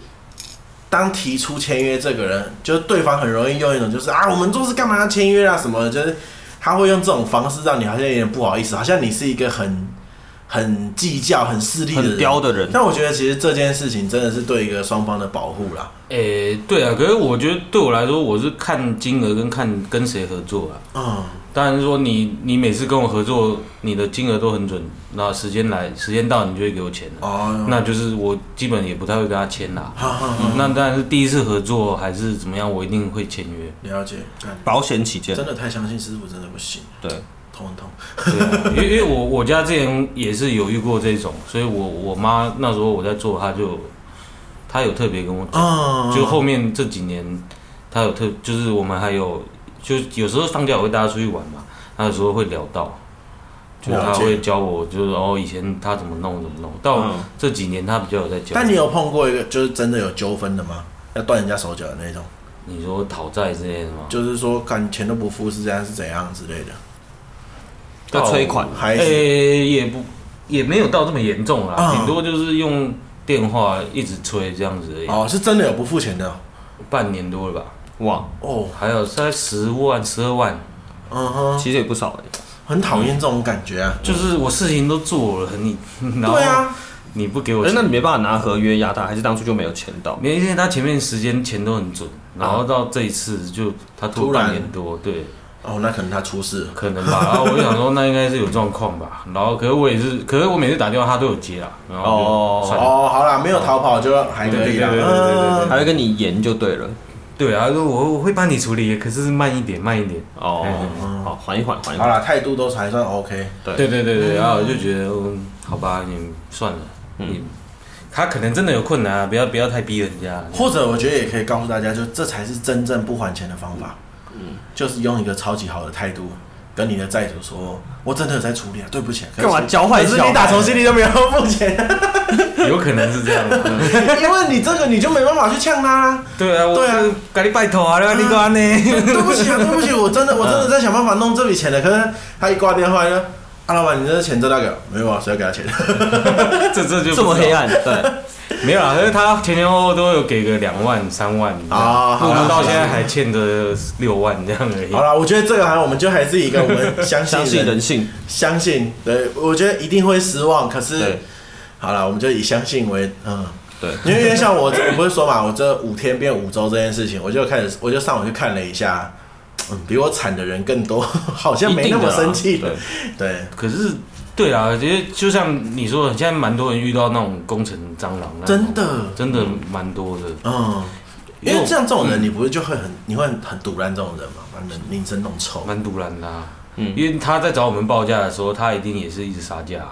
当提出签约这个人，就是对方很容易用一种就是啊，我们做事干嘛要签约啊什么的，就是他会用这种方式让你好像有点不好意思，好像你是一个很。*laughs* 很计较、很势利的人、很刁的人，但我觉得其实这件事情真的是对一个双方的保护啦。诶、欸，对啊，可是我觉得对我来说，我是看金额跟看跟谁合作啊。嗯，当然是说你你每次跟我合作，你的金额都很准，那时间来时间到，你就会给我钱了。哦，那就是我基本也不太会跟他签啦。那当然是第一次合作还是怎么样，我一定会签约。了解，保险起见，真的太相信师傅真的不行。对。痛痛，对啊，因为 *laughs* 因为我我家之前也是有遇过这种，所以我我妈那时候我在做，她就她有特别跟我讲，就后面这几年她有特，就是我们还有就有时候放假我会带他出去玩嘛，他有时候会聊到，就他会教我，就是哦以前他怎么弄怎么弄，到这几年他比较有在教。但你有碰过一个就是真的有纠纷的吗？要断人家手脚的那种？你说讨债之类的吗？就是说，看钱都不付是这样是怎样之类的？要催款，还是、欸、也不也没有到这么严重啦，顶、嗯、多就是用电话一直催这样子而已。哦，是真的有不付钱的，半年多了吧？哇哦，还有在十万、十二万，嗯哼，其实也不少哎，很讨厌这种感觉啊，就是我事情都做了，你 *laughs* 对啊，你不给我钱，那你没办法拿合约压他，还是当初就没有签到？没，因为他前面时间钱都很准，然后到这一次就他拖半年多，对。哦，那可能他出事了，可能吧。*laughs* 然后我就想说，那应该是有状况吧。然后，可是我也是，可是我每次打电话他都有接啊。然后哦哦，好啦，没有逃跑就还可以啦。对对对对，还会跟你延就对了。对啊，说我我会帮你处理，可是慢一点，慢一点。哦，好，缓一缓，缓一缓。好啦，态度都还算 OK。对对对对，然后我就觉得，好吧，你算了，你他可能真的有困难啊，不要不要太逼人家。或者我觉得也可以告诉大家，就这才是真正不还钱的方法。嗯，就是用一个超级好的态度跟你的债主说，我真的有在处理啊，对不起，干嘛交换？可是你打从心里都没有付钱。*laughs* *laughs* 有可能是这样的，因为你这个你就没办法去呛他啦。对啊，对啊，赶紧拜托啊，你干呢？*laughs* 对不起啊，对不起，我真的我真的在想办法弄这笔钱的，可是他一挂电话呢，阿老板，你这钱真的给？没有啊，谁要给他钱？*laughs* 这这就这么黑暗，对。没有啊，可是他前前后后都有给个两万、三万啊，我们到现在还欠着六万这样而已。好了，我觉得这个还我们就还是一个我们相信相信人性，相信。对，我觉得一定会失望。可是，好了，我们就以相信为嗯，对。因为像我，我不是说嘛，我这五天变五周这件事情，我就开始，我就上网去看了一下，嗯，比我惨的人更多，*laughs* 好像没那么生气。对，对，可是。对啊，其实就像你说的，现在蛮多人遇到那种工程蟑螂，真的，真的蛮多的。嗯，因为像这种人，你不是就会很，你会很赌烂这种人嘛，把人名声弄臭，蛮赌烂的。嗯，因为他在找我们报价的时候，他一定也是一直杀价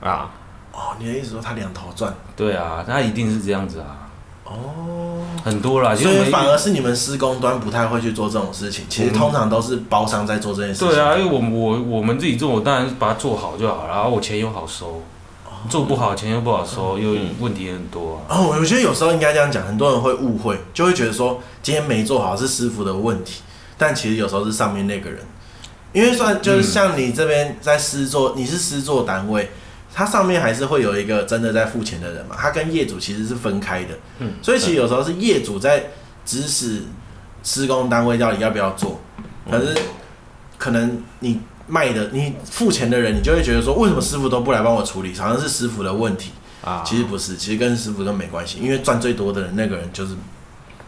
啊。哦，你的意思说他两头赚？对啊，他一定是这样子啊。哦，很多啦，所以反而是你们施工端不太会去做这种事情。其实通常都是包商在做这件事情。对啊，因为我我我们自己做，我当然是把它做好就好了，然后我钱又好收。做不好钱又不好收，又问题很多啊。哦，我觉得有时候应该这样讲，很多人会误会，就会觉得说今天没做好是师傅的问题，但其实有时候是上面那个人，因为算就是像你这边在施作，你是施作单位。它上面还是会有一个真的在付钱的人嘛，他跟业主其实是分开的，嗯，所以其实有时候是业主在指使施工单位到底要不要做，可是可能你卖的你付钱的人，你就会觉得说，为什么师傅都不来帮我处理？好像是师傅的问题。啊，其实不是，其实跟师傅都没关系，因为赚最多的人那个人就是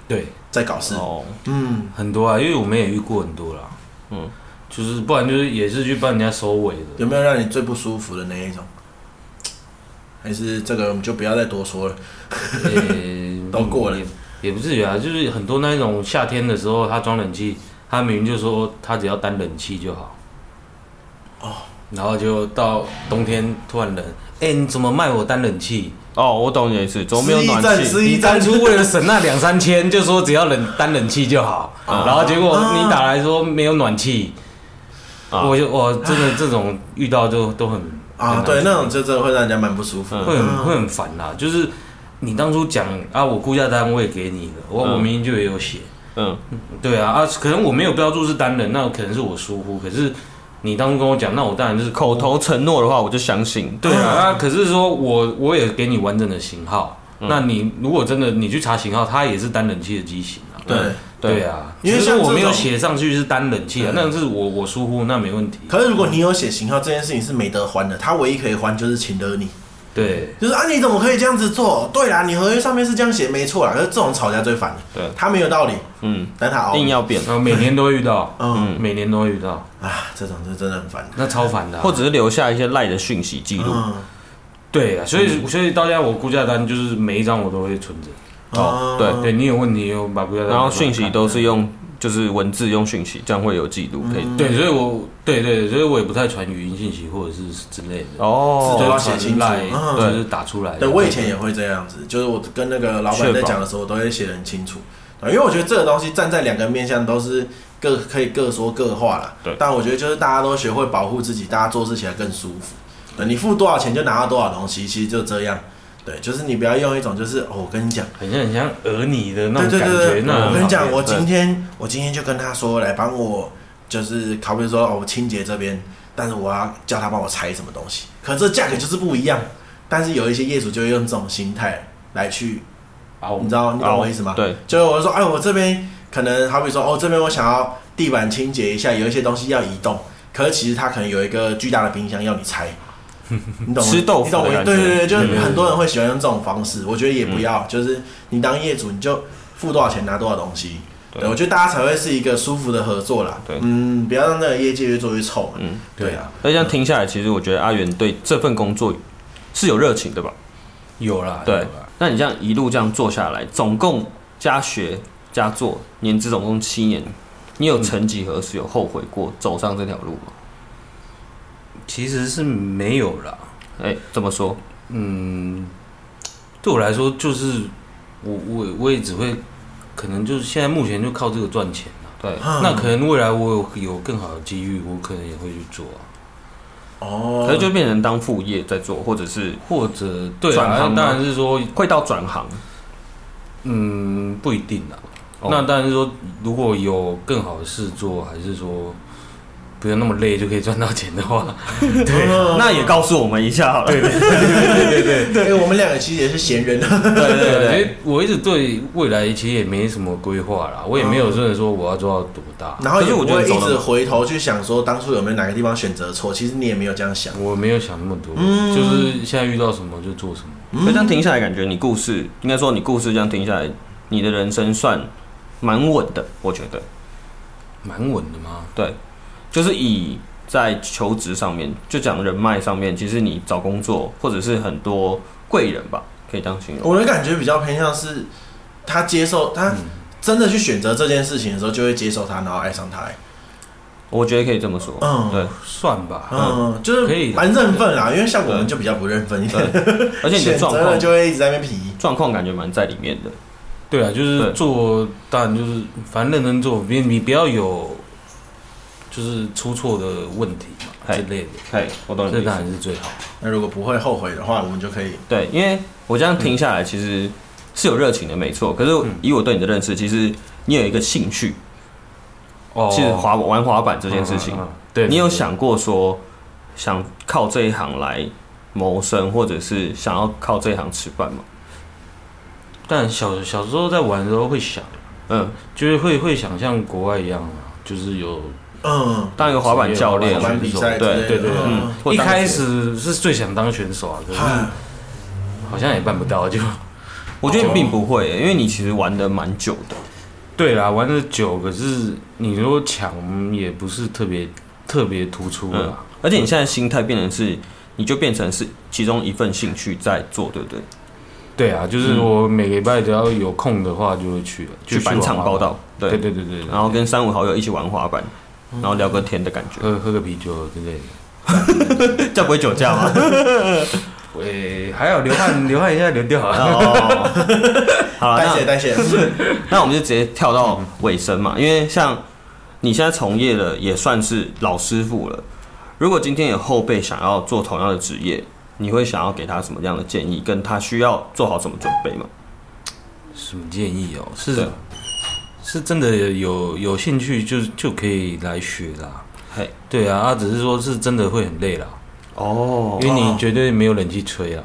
对。在搞事。哦，嗯，很多啊，因为我们也遇过很多啦，嗯，就是不然就是也是去帮人家收尾的，有没有让你最不舒服的那一种？还是这个我们就不要再多说了，欸、*laughs* 都过了也，也不至于啊。就是很多那种夏天的时候，他装冷气，他明明就说他只要单冷气就好，哦，然后就到冬天突然冷，哎、欸，你怎么卖我单冷气？哦，我懂你的意思，怎么没有暖气？你当初为了省那两三千，就说只要冷单冷气就好，啊、然后结果你打来说没有暖气，啊、我就我真的这种遇到就都很。啊，对，那种就真的会让人家蛮不舒服，会很会很烦啦。就是你当初讲啊，我估价单位给你的，我我明明就也有写，嗯，对啊啊，可能我没有标注是单人，那可能是我疏忽。可是你当初跟我讲，那我当然就是口头承诺的话，我就相信。对啊，啊，可是说我我也给你完整的型号，那你如果真的你去查型号，它也是单冷气的机型啊。对。对啊，因为像我没有写上去是单冷气啊，那是我我疏忽，那没问题。可是如果你有写型号，这件事情是没得还的，他唯一可以还就是请了你。对，就是啊，你怎么可以这样子做？对啊，你合约上面是这样写，没错啊。可是这种吵架最烦的，对，他没有道理，嗯，但他硬要变，每年都会遇到，*laughs* 嗯，每年都会遇到。啊，这种是真的很烦，那超烦的，或者是留下一些赖的讯息记录。对啊，所以所以到现在我估价单就是每一张我都会存着。哦，对对，你有问题我把不要，然后讯息都是用。就是文字用讯息，这样会有记录可以。对，所以我对对，所以我也不太传语音信息或者是之类的。哦，字都要写清楚，就是打出来。对，我以前也会这样子，就是我跟那个老板在讲的时候，我都会写得很清楚。因为我觉得这个东西站在两个面向都是各可以各说各话啦。对。但我觉得就是大家都学会保护自己，大家做事起来更舒服。对，你付多少钱就拿到多少东西，其实就这样。对，就是你不要用一种就是，哦，我跟你讲，很像很像讹你的那种感觉。对对对，那我跟你讲，我今天我今天就跟他说，来帮我，就是好比说哦，我清洁这边，但是我要叫他帮我拆什么东西，可是这价格就是不一样。但是有一些业主就会用这种心态来去，你知道你懂我意思吗？对，就是我说，哎，我这边可能好比说，哦，这边我想要地板清洁一下，有一些东西要移动，可是其实他可能有一个巨大的冰箱要你拆。你懂吗？吃豆腐，你懂吗？对对对，就很多人会喜欢用这种方式，我觉得也不要，就是你当业主，你就付多少钱拿多少东西，对，我觉得大家才会是一个舒服的合作啦。对，嗯，不要让那个业界越做越臭。嗯，对啊。那这样听下来，其实我觉得阿元对这份工作是有热情的吧？有啦，对。那你这样一路这样做下来，总共加学加做，年资总共七年，你有曾几何时有后悔过走上这条路吗？其实是没有了，哎，怎么说？嗯，对我来说，就是我我我也只会，可能就是现在目前就靠这个赚钱了。对，那可能未来我有有更好的机遇，我可能也会去做啊。哦，可是就变成当副业在做，或者是或者对转行，当然是说会到转行，嗯，不一定啦。哦、那当然是说，如果有更好的事做，还是说。不用那么累就可以赚到钱的话，*laughs* 对，那也告诉我们一下好了。对对对对对对，因为我们两个其实也是闲人。对对对，对，我一直对未来其实也没什么规划啦，我也没有真的说我要做到多大。然后，也不会一直回头去想说当初有没有哪个地方选择错。其实你也没有这样想。我没有想那么多，就是现在遇到什么就做什么。所以这样听下来，感觉你故事应该说你故事这样听下来，你的人生算蛮稳的，我觉得。蛮稳的吗？对，就是以。在求职上面，就讲人脉上面，其实你找工作或者是很多贵人吧，可以这样形容。我的感觉比较偏向是，他接受他真的去选择这件事情的时候，就会接受他，然后爱上他。我觉得可以这么说，嗯，对，算吧，嗯，就是可以蛮认份啦，因为像我们就比较不认份一点，*laughs* 而且你的状况就会一直在那边皮，状况感觉蛮在里面的。对啊，就是做，当然就是反正认真做，别你不要有。就是出错的问题嘛之类的，嘿，我懂。这当然是最好。那如果不会后悔的话，我们就可以。对，因为我这样听下来，其实是有热情的，没错。可是以我对你的认识，其实你有一个兴趣，哦，其实滑玩滑板这件事情，对，你有想过说想靠这一行来谋生，或者是想要靠这一行吃饭吗？但小小时候在玩的时候会想，嗯，就是会会想像国外一样，就是有。嗯，当一个滑板教练，滑板比赛，对对对，嗯，一开始是最想当选手啊，可是好像也办不到，就 *laughs* 我觉得并不会，因为你其实玩的蛮久的，对啦，玩的久，可是你如果抢也不是特别特别突出啊，而且你现在心态变成是，你就变成是其中一份兴趣在做，对不对？对啊，就是我每个礼拜只要有空的话就会去了，去板场报道，对。对对对，然后跟三五好友一起玩滑板。然后聊个天的感觉，喝喝个啤酒之类的，这不会酒驾吗？*laughs* 喂，还有流汗，流汗一下流掉了。*laughs* 好了，代谢代谢。*laughs* 那我们就直接跳到尾声嘛，因为像你现在从业了也算是老师傅了。如果今天有后辈想要做同样的职业，你会想要给他什么样的建议？跟他需要做好什么准备吗？什么建议哦？是的。是真的有有兴趣就就可以来学啦，嘿，对啊，只是说是真的会很累啦，哦，因为你绝对没有冷气吹啊，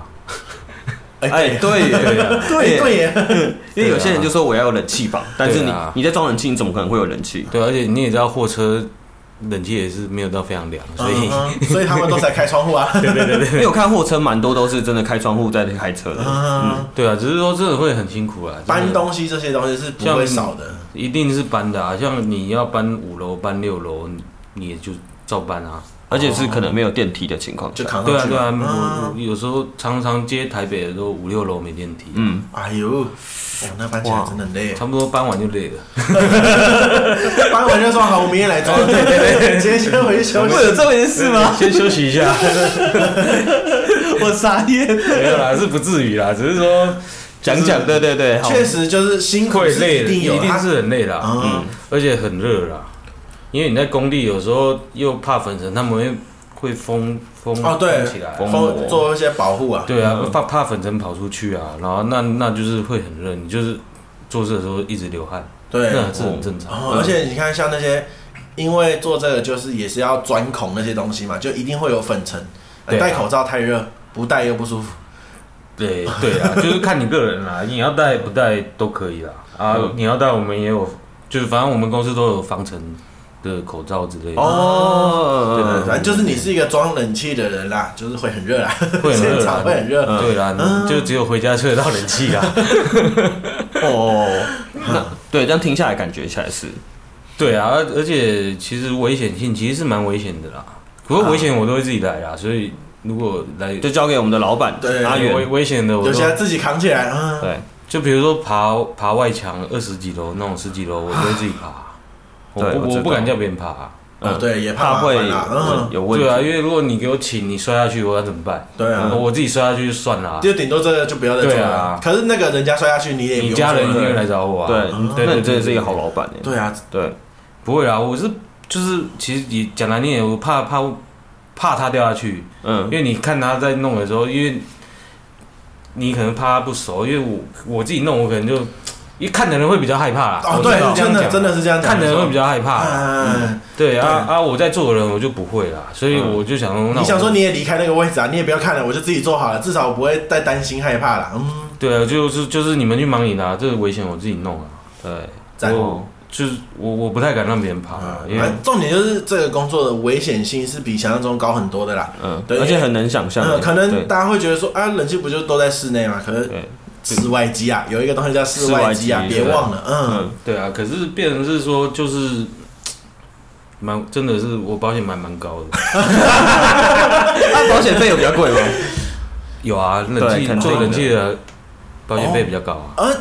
哎，对。对对对，*laughs* 因为有些人就说我要有冷气房，但是你你在装冷气，你怎么可能会有冷气？对，而且你也知道货车。冷气也是没有到非常凉，所以、嗯、所以他们都在开窗户啊。*laughs* 对对对对，因为我看货车蛮多都是真的开窗户在开车的。嗯，对啊，只是说真的会很辛苦啊。搬东西这些东西是不会少的，一定是搬的啊。像你要搬五楼、搬六楼，你也就照搬啊。而且是可能没有电梯的情况，就扛对啊对啊。我有时候常常接台北的时候五六楼没电梯。嗯，哎呦。哦，那搬起来真的很累，差不多搬完就累了。*laughs* 搬完就说好，我明天来装。对对对，今天先回去休息。会有这么件事吗？*laughs* 先休息一下。*laughs* 我傻眼。没有啦，是不至于啦，只是说讲讲。对对对，确实就是辛苦累，一定是很累啦。嗯，而且很热啦，因为你在工地有时候又怕粉尘，他们会会封。封哦，对，封做一些保护啊。对啊，怕怕粉尘跑出去啊，然后那那就是会很热，你就是做事的时候一直流汗，对，那是很正常。而且你看，像那些因为做这个就是也是要钻孔那些东西嘛，就一定会有粉尘。戴口罩太热，不戴又不舒服。对对啊，就是看你个人啦，你要戴不戴都可以啦。啊，你要戴我们也有，就是反正我们公司都有防尘。的口罩之类的。哦，对对，反正就是你是一个装冷气的人啦，就是会很热啦，会很热，会很热，对啦，就只有回家吹得到冷气啦。*laughs* 哦，*laughs* 对，这样听下来感觉起来是，对啊，而而且其实危险性其实是蛮危险的啦，不过危险我都会自己来啦，所以如果来就交给我们的老板，对，危危险的我就现在自己扛起来啊，对，就比如说爬爬外墙二十几楼那种十几楼，我都会自己爬。我我不敢叫别人爬，嗯，对，也怕会有问题。对啊，因为如果你给我请，你摔下去，我要怎么办？对啊，我自己摔下去就算了，就顶多这个就不要再做了。可是那个人家摔下去，你也你家人一定会来找我啊。对，那你真的是一个好老板。对啊，对，不会啊，我是就是其实你讲难听点，我怕怕怕它掉下去，嗯，因为你看他在弄的时候，因为你可能怕他不熟，因为我我自己弄，我可能就。一看的人会比较害怕啦。哦，对，真的真的是这样讲。看的人会比较害怕。嗯，对啊啊！我在做的人我就不会啦，所以我就想说，你想说你也离开那个位置啊，你也不要看了，我就自己做好了，至少我不会再担心害怕了。嗯，对啊，就是就是你们去忙你的，这个危险我自己弄啊。对，我就是我我不太敢让别人爬，因为重点就是这个工作的危险性是比想象中高很多的啦。嗯，对，而且很难想象。可能大家会觉得说，啊，冷气不就都在室内吗？可能。室外机啊，有一个东西叫室外机啊，别忘了，嗯，对啊。可是变成是说，就是蛮真的是我保险蛮蛮高的，那 *laughs* 保险费有比较贵吗？有啊，冷气做冷气的保险费比较高啊。呃，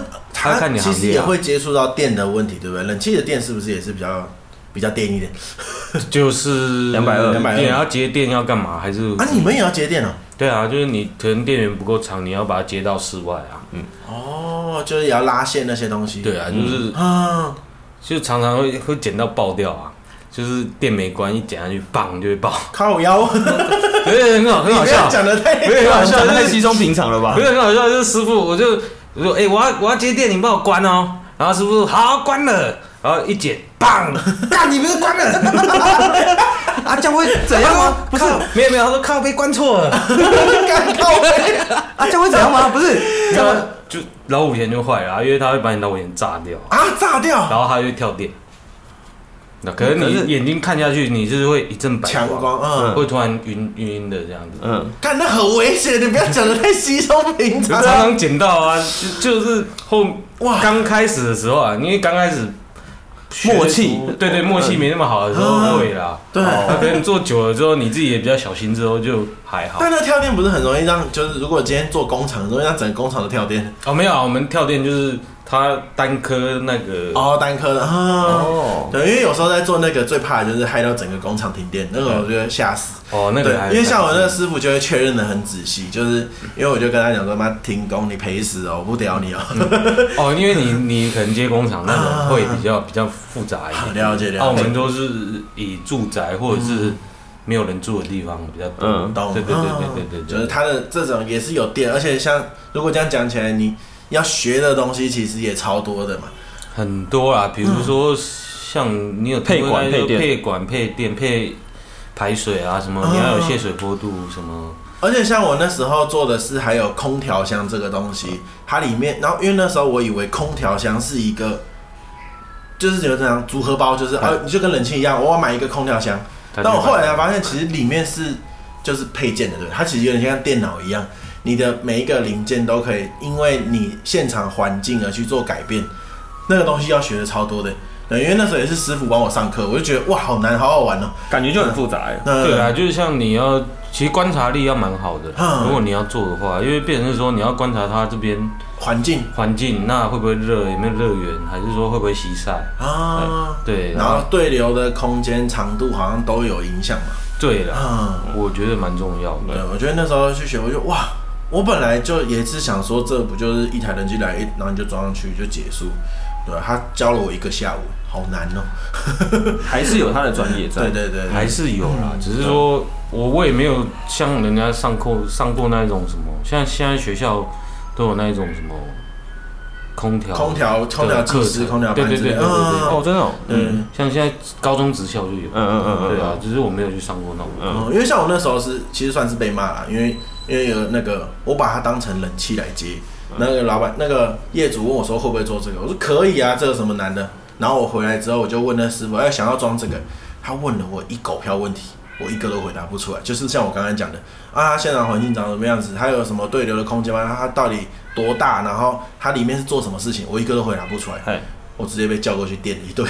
他看你其实也会接触到电的问题，对不对？冷气的电是不是也是比较比较电一点？*laughs* 就是两百二，两百二，你要接电要干嘛？还是啊，你们也要接电哦？对啊，就是你可能电源不够长，你要把它接到室外啊。嗯，哦，就是也要拉线那些东西。对啊，就是啊，就常常会会剪到爆掉啊，就是电没关，一剪下去，棒就会爆。靠腰，*laughs* 对，很好，很好笑。讲的太，很好笑，太稀松平常了吧？不是很好笑，就是师傅，我就我说，哎，我要我要接电，你帮我关哦。然后师傅好关了，然后一剪，棒，*laughs* 干，你不是关了？*laughs* *laughs* 啊，这样会怎样吗？不是，没有没有，他说靠杯关错了，干靠背啊，这样会怎样吗？不是，然后就老五钳就坏了，因为他会把你老五钳炸掉啊，炸掉，然后他就跳电。那可能你眼睛看下去，你就是会一阵白强光，嗯，会突然晕晕晕的这样子，嗯，看那很危险，你不要讲的太稀松平常。常常捡到啊，就就是后哇，刚开始的时候啊，因为刚开始。默契，对对，默契没那么好的时候会啦。对，那可能做久了之后，你自己也比较小心，之后就还好。但那跳电不是很容易让，就是如果今天做工厂，容易让整个工厂都跳电。哦，没有啊，我们跳电就是。它单颗那个哦，单颗的哦，对，因为有时候在做那个最怕的就是害到整个工厂停电，那个我觉得吓死。哦，那个因为像我那个师傅就会确认的很仔细，就是因为我就跟他讲说妈停工你赔死哦，我不屌你哦，*laughs* 哦，因为你你可能接工厂那种会比较比较复杂一点，了解了解，澳门都是以住宅或者是没有人住的地方比较多，嗯，对对对对对对，就是它的这种也是有电，而且像如果这样讲起来你。要学的东西其实也超多的嘛，很多啊，比如说像你有配管、配电、配管、配电、配排水啊什么，你要有泄水坡度什么。而且像我那时候做的是还有空调箱这个东西，它里面，然后因为那时候我以为空调箱是一个，就是有这样组合包，就是啊，你就跟冷气一样，我要买一个空调箱。但我后来才发现，其实里面是就是配件的，对，它其实有点像电脑一样。你的每一个零件都可以，因为你现场环境而去做改变，那个东西要学的超多的。对，因为那时候也是师傅帮我上课，我就觉得哇，好难，好好玩哦，感觉就很复杂。对啊，就是像你要，其实观察力要蛮好的。嗯。如果你要做的话，因为变成是说你要观察它这边环境，环境那会不会热，有没有热源，还是说会不会西晒啊？对。然后对流的空间长度好像都有影响嘛。对的。嗯，我觉得蛮重要的。对，我觉得那时候去学，我就哇。我本来就也是想说，这不就是一台人机来，然后你就装上去就结束，对吧？他教了我一个下午，好难哦，*laughs* 还是有他的专业在，对对对，还是有啦。只是说我我也没有像人家上课上过那一种什么，像现在。学校都有那一种什么空调、空调、空调课时、空调班，对对对对对，哦，真的，嗯，像现在高中职校就有，嗯嗯嗯，对啊，只是我没有去上过那种，嗯，因为像我那时候是其实算是被骂了，因为。因为有那个，我把它当成冷气来接。那个老板、那个业主问我说会不会做这个，我说可以啊，这有什么难的？然后我回来之后，我就问那师傅，哎，想要装这个，他问了我一狗票问题，我一个都回答不出来。就是像我刚才讲的啊，现场环境长什么样子，它有什么对流的空间吗？它到底多大？然后它里面是做什么事情？我一个都回答不出来。嘿我直接被叫过去电了一顿，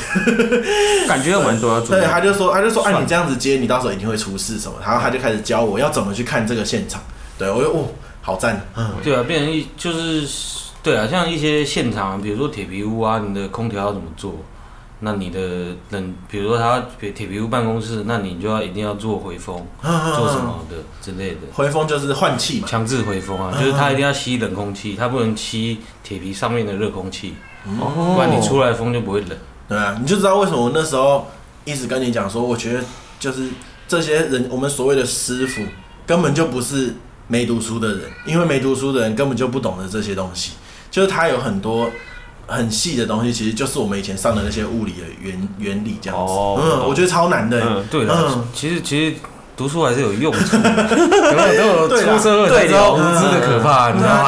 感觉有蛮多要做。对，他就说，他就说，哎，你这样子接，你到时候一定会出事什么？然后他就开始教我要怎么去看这个现场。对，我就哦，好赞，嗯，对啊，变成一就是，对啊，像一些现场，比如说铁皮屋啊，你的空调要怎么做？那你的冷，比如说他铁铁皮屋办公室，那你就要一定要做回风，做什么的之类的。回风就是换气嘛，强制回风啊，就是他一定要吸冷空气，他不能吸铁皮上面的热空气，不然你出来风就不会冷。对啊，你就知道为什么我那时候一直跟你讲说，我觉得就是。这些人，我们所谓的师傅，根本就不是没读书的人，因为没读书的人根本就不懂得这些东西。就是他有很多很细的东西，其实就是我们以前上的那些物理的原原理这样子。哦，嗯，我觉得超难的。嗯，对的。嗯，其实其实读书还是有用处的。*laughs* 有没有都有出社会才知道无知的可怕，你知道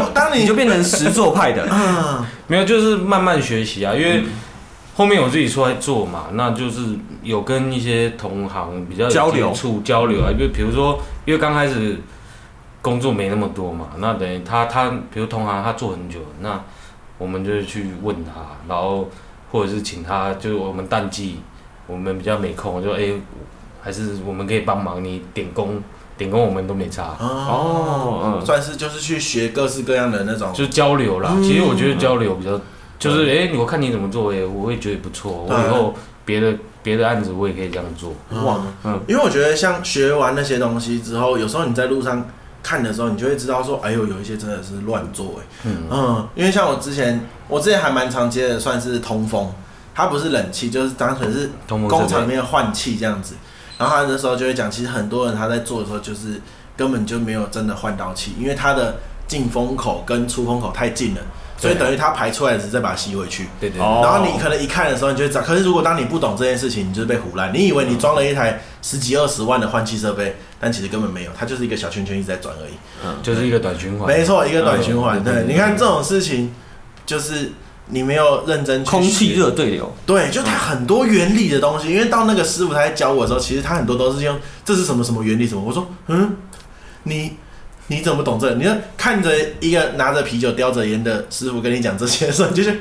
吗？当你就变成实作派的。*laughs* 嗯，没有，就是慢慢学习啊，因为。后面我自己出来做嘛，那就是有跟一些同行比较交流、交流啊。因为比如说，因为刚开始工作没那么多嘛，那等于他他，比如同行他做很久，那我们就去问他，然后或者是请他，就是我们淡季我们比较没空，就哎、欸，还是我们可以帮忙你点工，点工我们都没差哦，哦嗯，算是就是去学各式各样的那种，就是交流啦。嗯、其实我觉得交流比较。就是哎、欸，我看你怎么做，哎，我会觉得不错。我以后别的别的案子，我也可以这样做。哇，嗯，因为我觉得像学完那些东西之后，有时候你在路上看的时候，你就会知道说，哎呦，有一些真的是乱做，哎，嗯嗯。因为像我之前，我之前还蛮常接的，算是通风，它不是冷气，就是单纯是工厂里面换气这样子。然后他那时候就会讲，其实很多人他在做的时候，就是根本就没有真的换到气，因为它的进风口跟出风口太近了。所以等于它排出来的时候再把它吸回去，对对，对。然后你可能一看的时候，你就会知道。可是如果当你不懂这件事情，你就是被唬烂。你以为你装了一台十几二十万的换气设备，但其实根本没有，它就是一个小圈圈一直在转而已。嗯，就是一个短循环。没错，一个短循环。对，你看这种事情，就是你没有认真去。空气热对流。对，就它很多原理的东西，因为到那个师傅他在教我的时候，其实他很多都是用这是什么什么原理什么。我说，嗯，你。你怎么懂这个？你看看着一个拿着啤酒、叼着烟的师傅跟你讲这些的时候，你就是，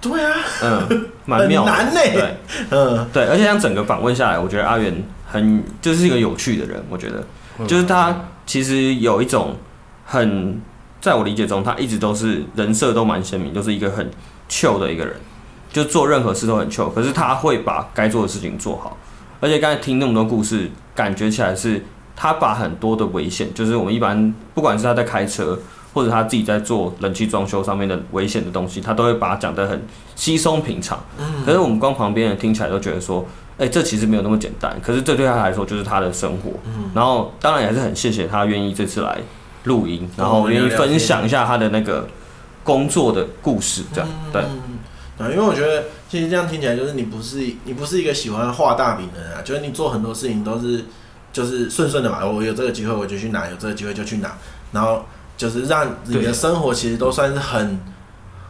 对啊，嗯，蛮妙的，很难呢。对，嗯，对，而且像整个访问下来，我觉得阿元很就是一个有趣的人。我觉得，就是他其实有一种很，在我理解中，他一直都是人设都蛮鲜明，就是一个很 chill 的一个人，就做任何事都很 chill。可是他会把该做的事情做好，而且刚才听那么多故事，感觉起来是。他把很多的危险，就是我们一般不管是他在开车，或者他自己在做冷气装修上面的危险的东西，他都会把它讲得很稀松平常。嗯，可是我们光旁边人听起来都觉得说，哎，这其实没有那么简单。可是这对他来说就是他的生活。嗯，然后当然也是很谢谢他愿意这次来录音，然后愿意分享一下他的那个工作的故事，这样对。啊，因为我觉得其实这样听起来就是你不是你不是一个喜欢画大饼的人啊，就是你做很多事情都是。就是顺顺的嘛，我有这个机会我就去拿，有这个机会就去拿，然后就是让你的生活其实都算是很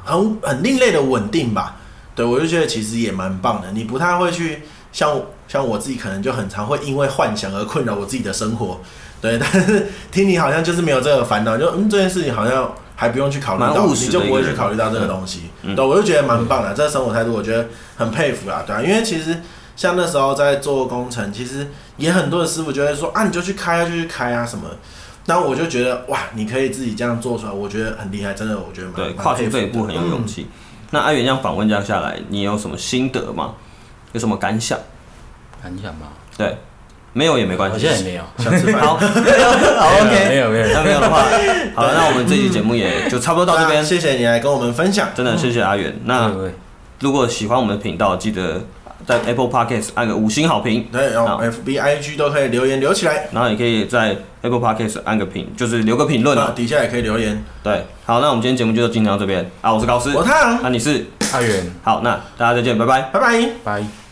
很很另类的稳定吧。对，我就觉得其实也蛮棒的。你不太会去像像我自己，可能就很常会因为幻想而困扰我自己的生活。对，*laughs* 但是听你好像就是没有这个烦恼，就嗯这件事情好像还不用去考虑到，你就不会去考虑到这个东西。对，我就觉得蛮棒的，这个生活态度我觉得很佩服啊，对啊，因为其实。像那时候在做工程，其实也很多的师傅就会说啊，你就去开啊，就去开啊什么。那我就觉得哇，你可以自己这样做出来，我觉得很厉害，真的，我觉得蛮对，跨出这一步很有勇气。嗯、那阿元这样访问这样下来，你有什么心得吗？有什么感想？感想吗？对，没有也没关系，好像也没有。想吃饭？好，好，OK，没有没有，那没有的话，*laughs* 好了，那我们这期节目也就差不多到这边。谢谢你来跟我们分享，真的谢谢阿元。那如果喜欢我们的频道，记得。在 Apple Podcast 按个五星好评，对，然后 F B I G 都可以留言留起来，然后也可以在 Apple Podcast 按个评，就是留个评论啊，底下也可以留言。对，好，那我们今天节目就进行到这边。啊，我是高斯，我烫，那你是。阿远，好，那大家再见，拜拜，拜拜，拜。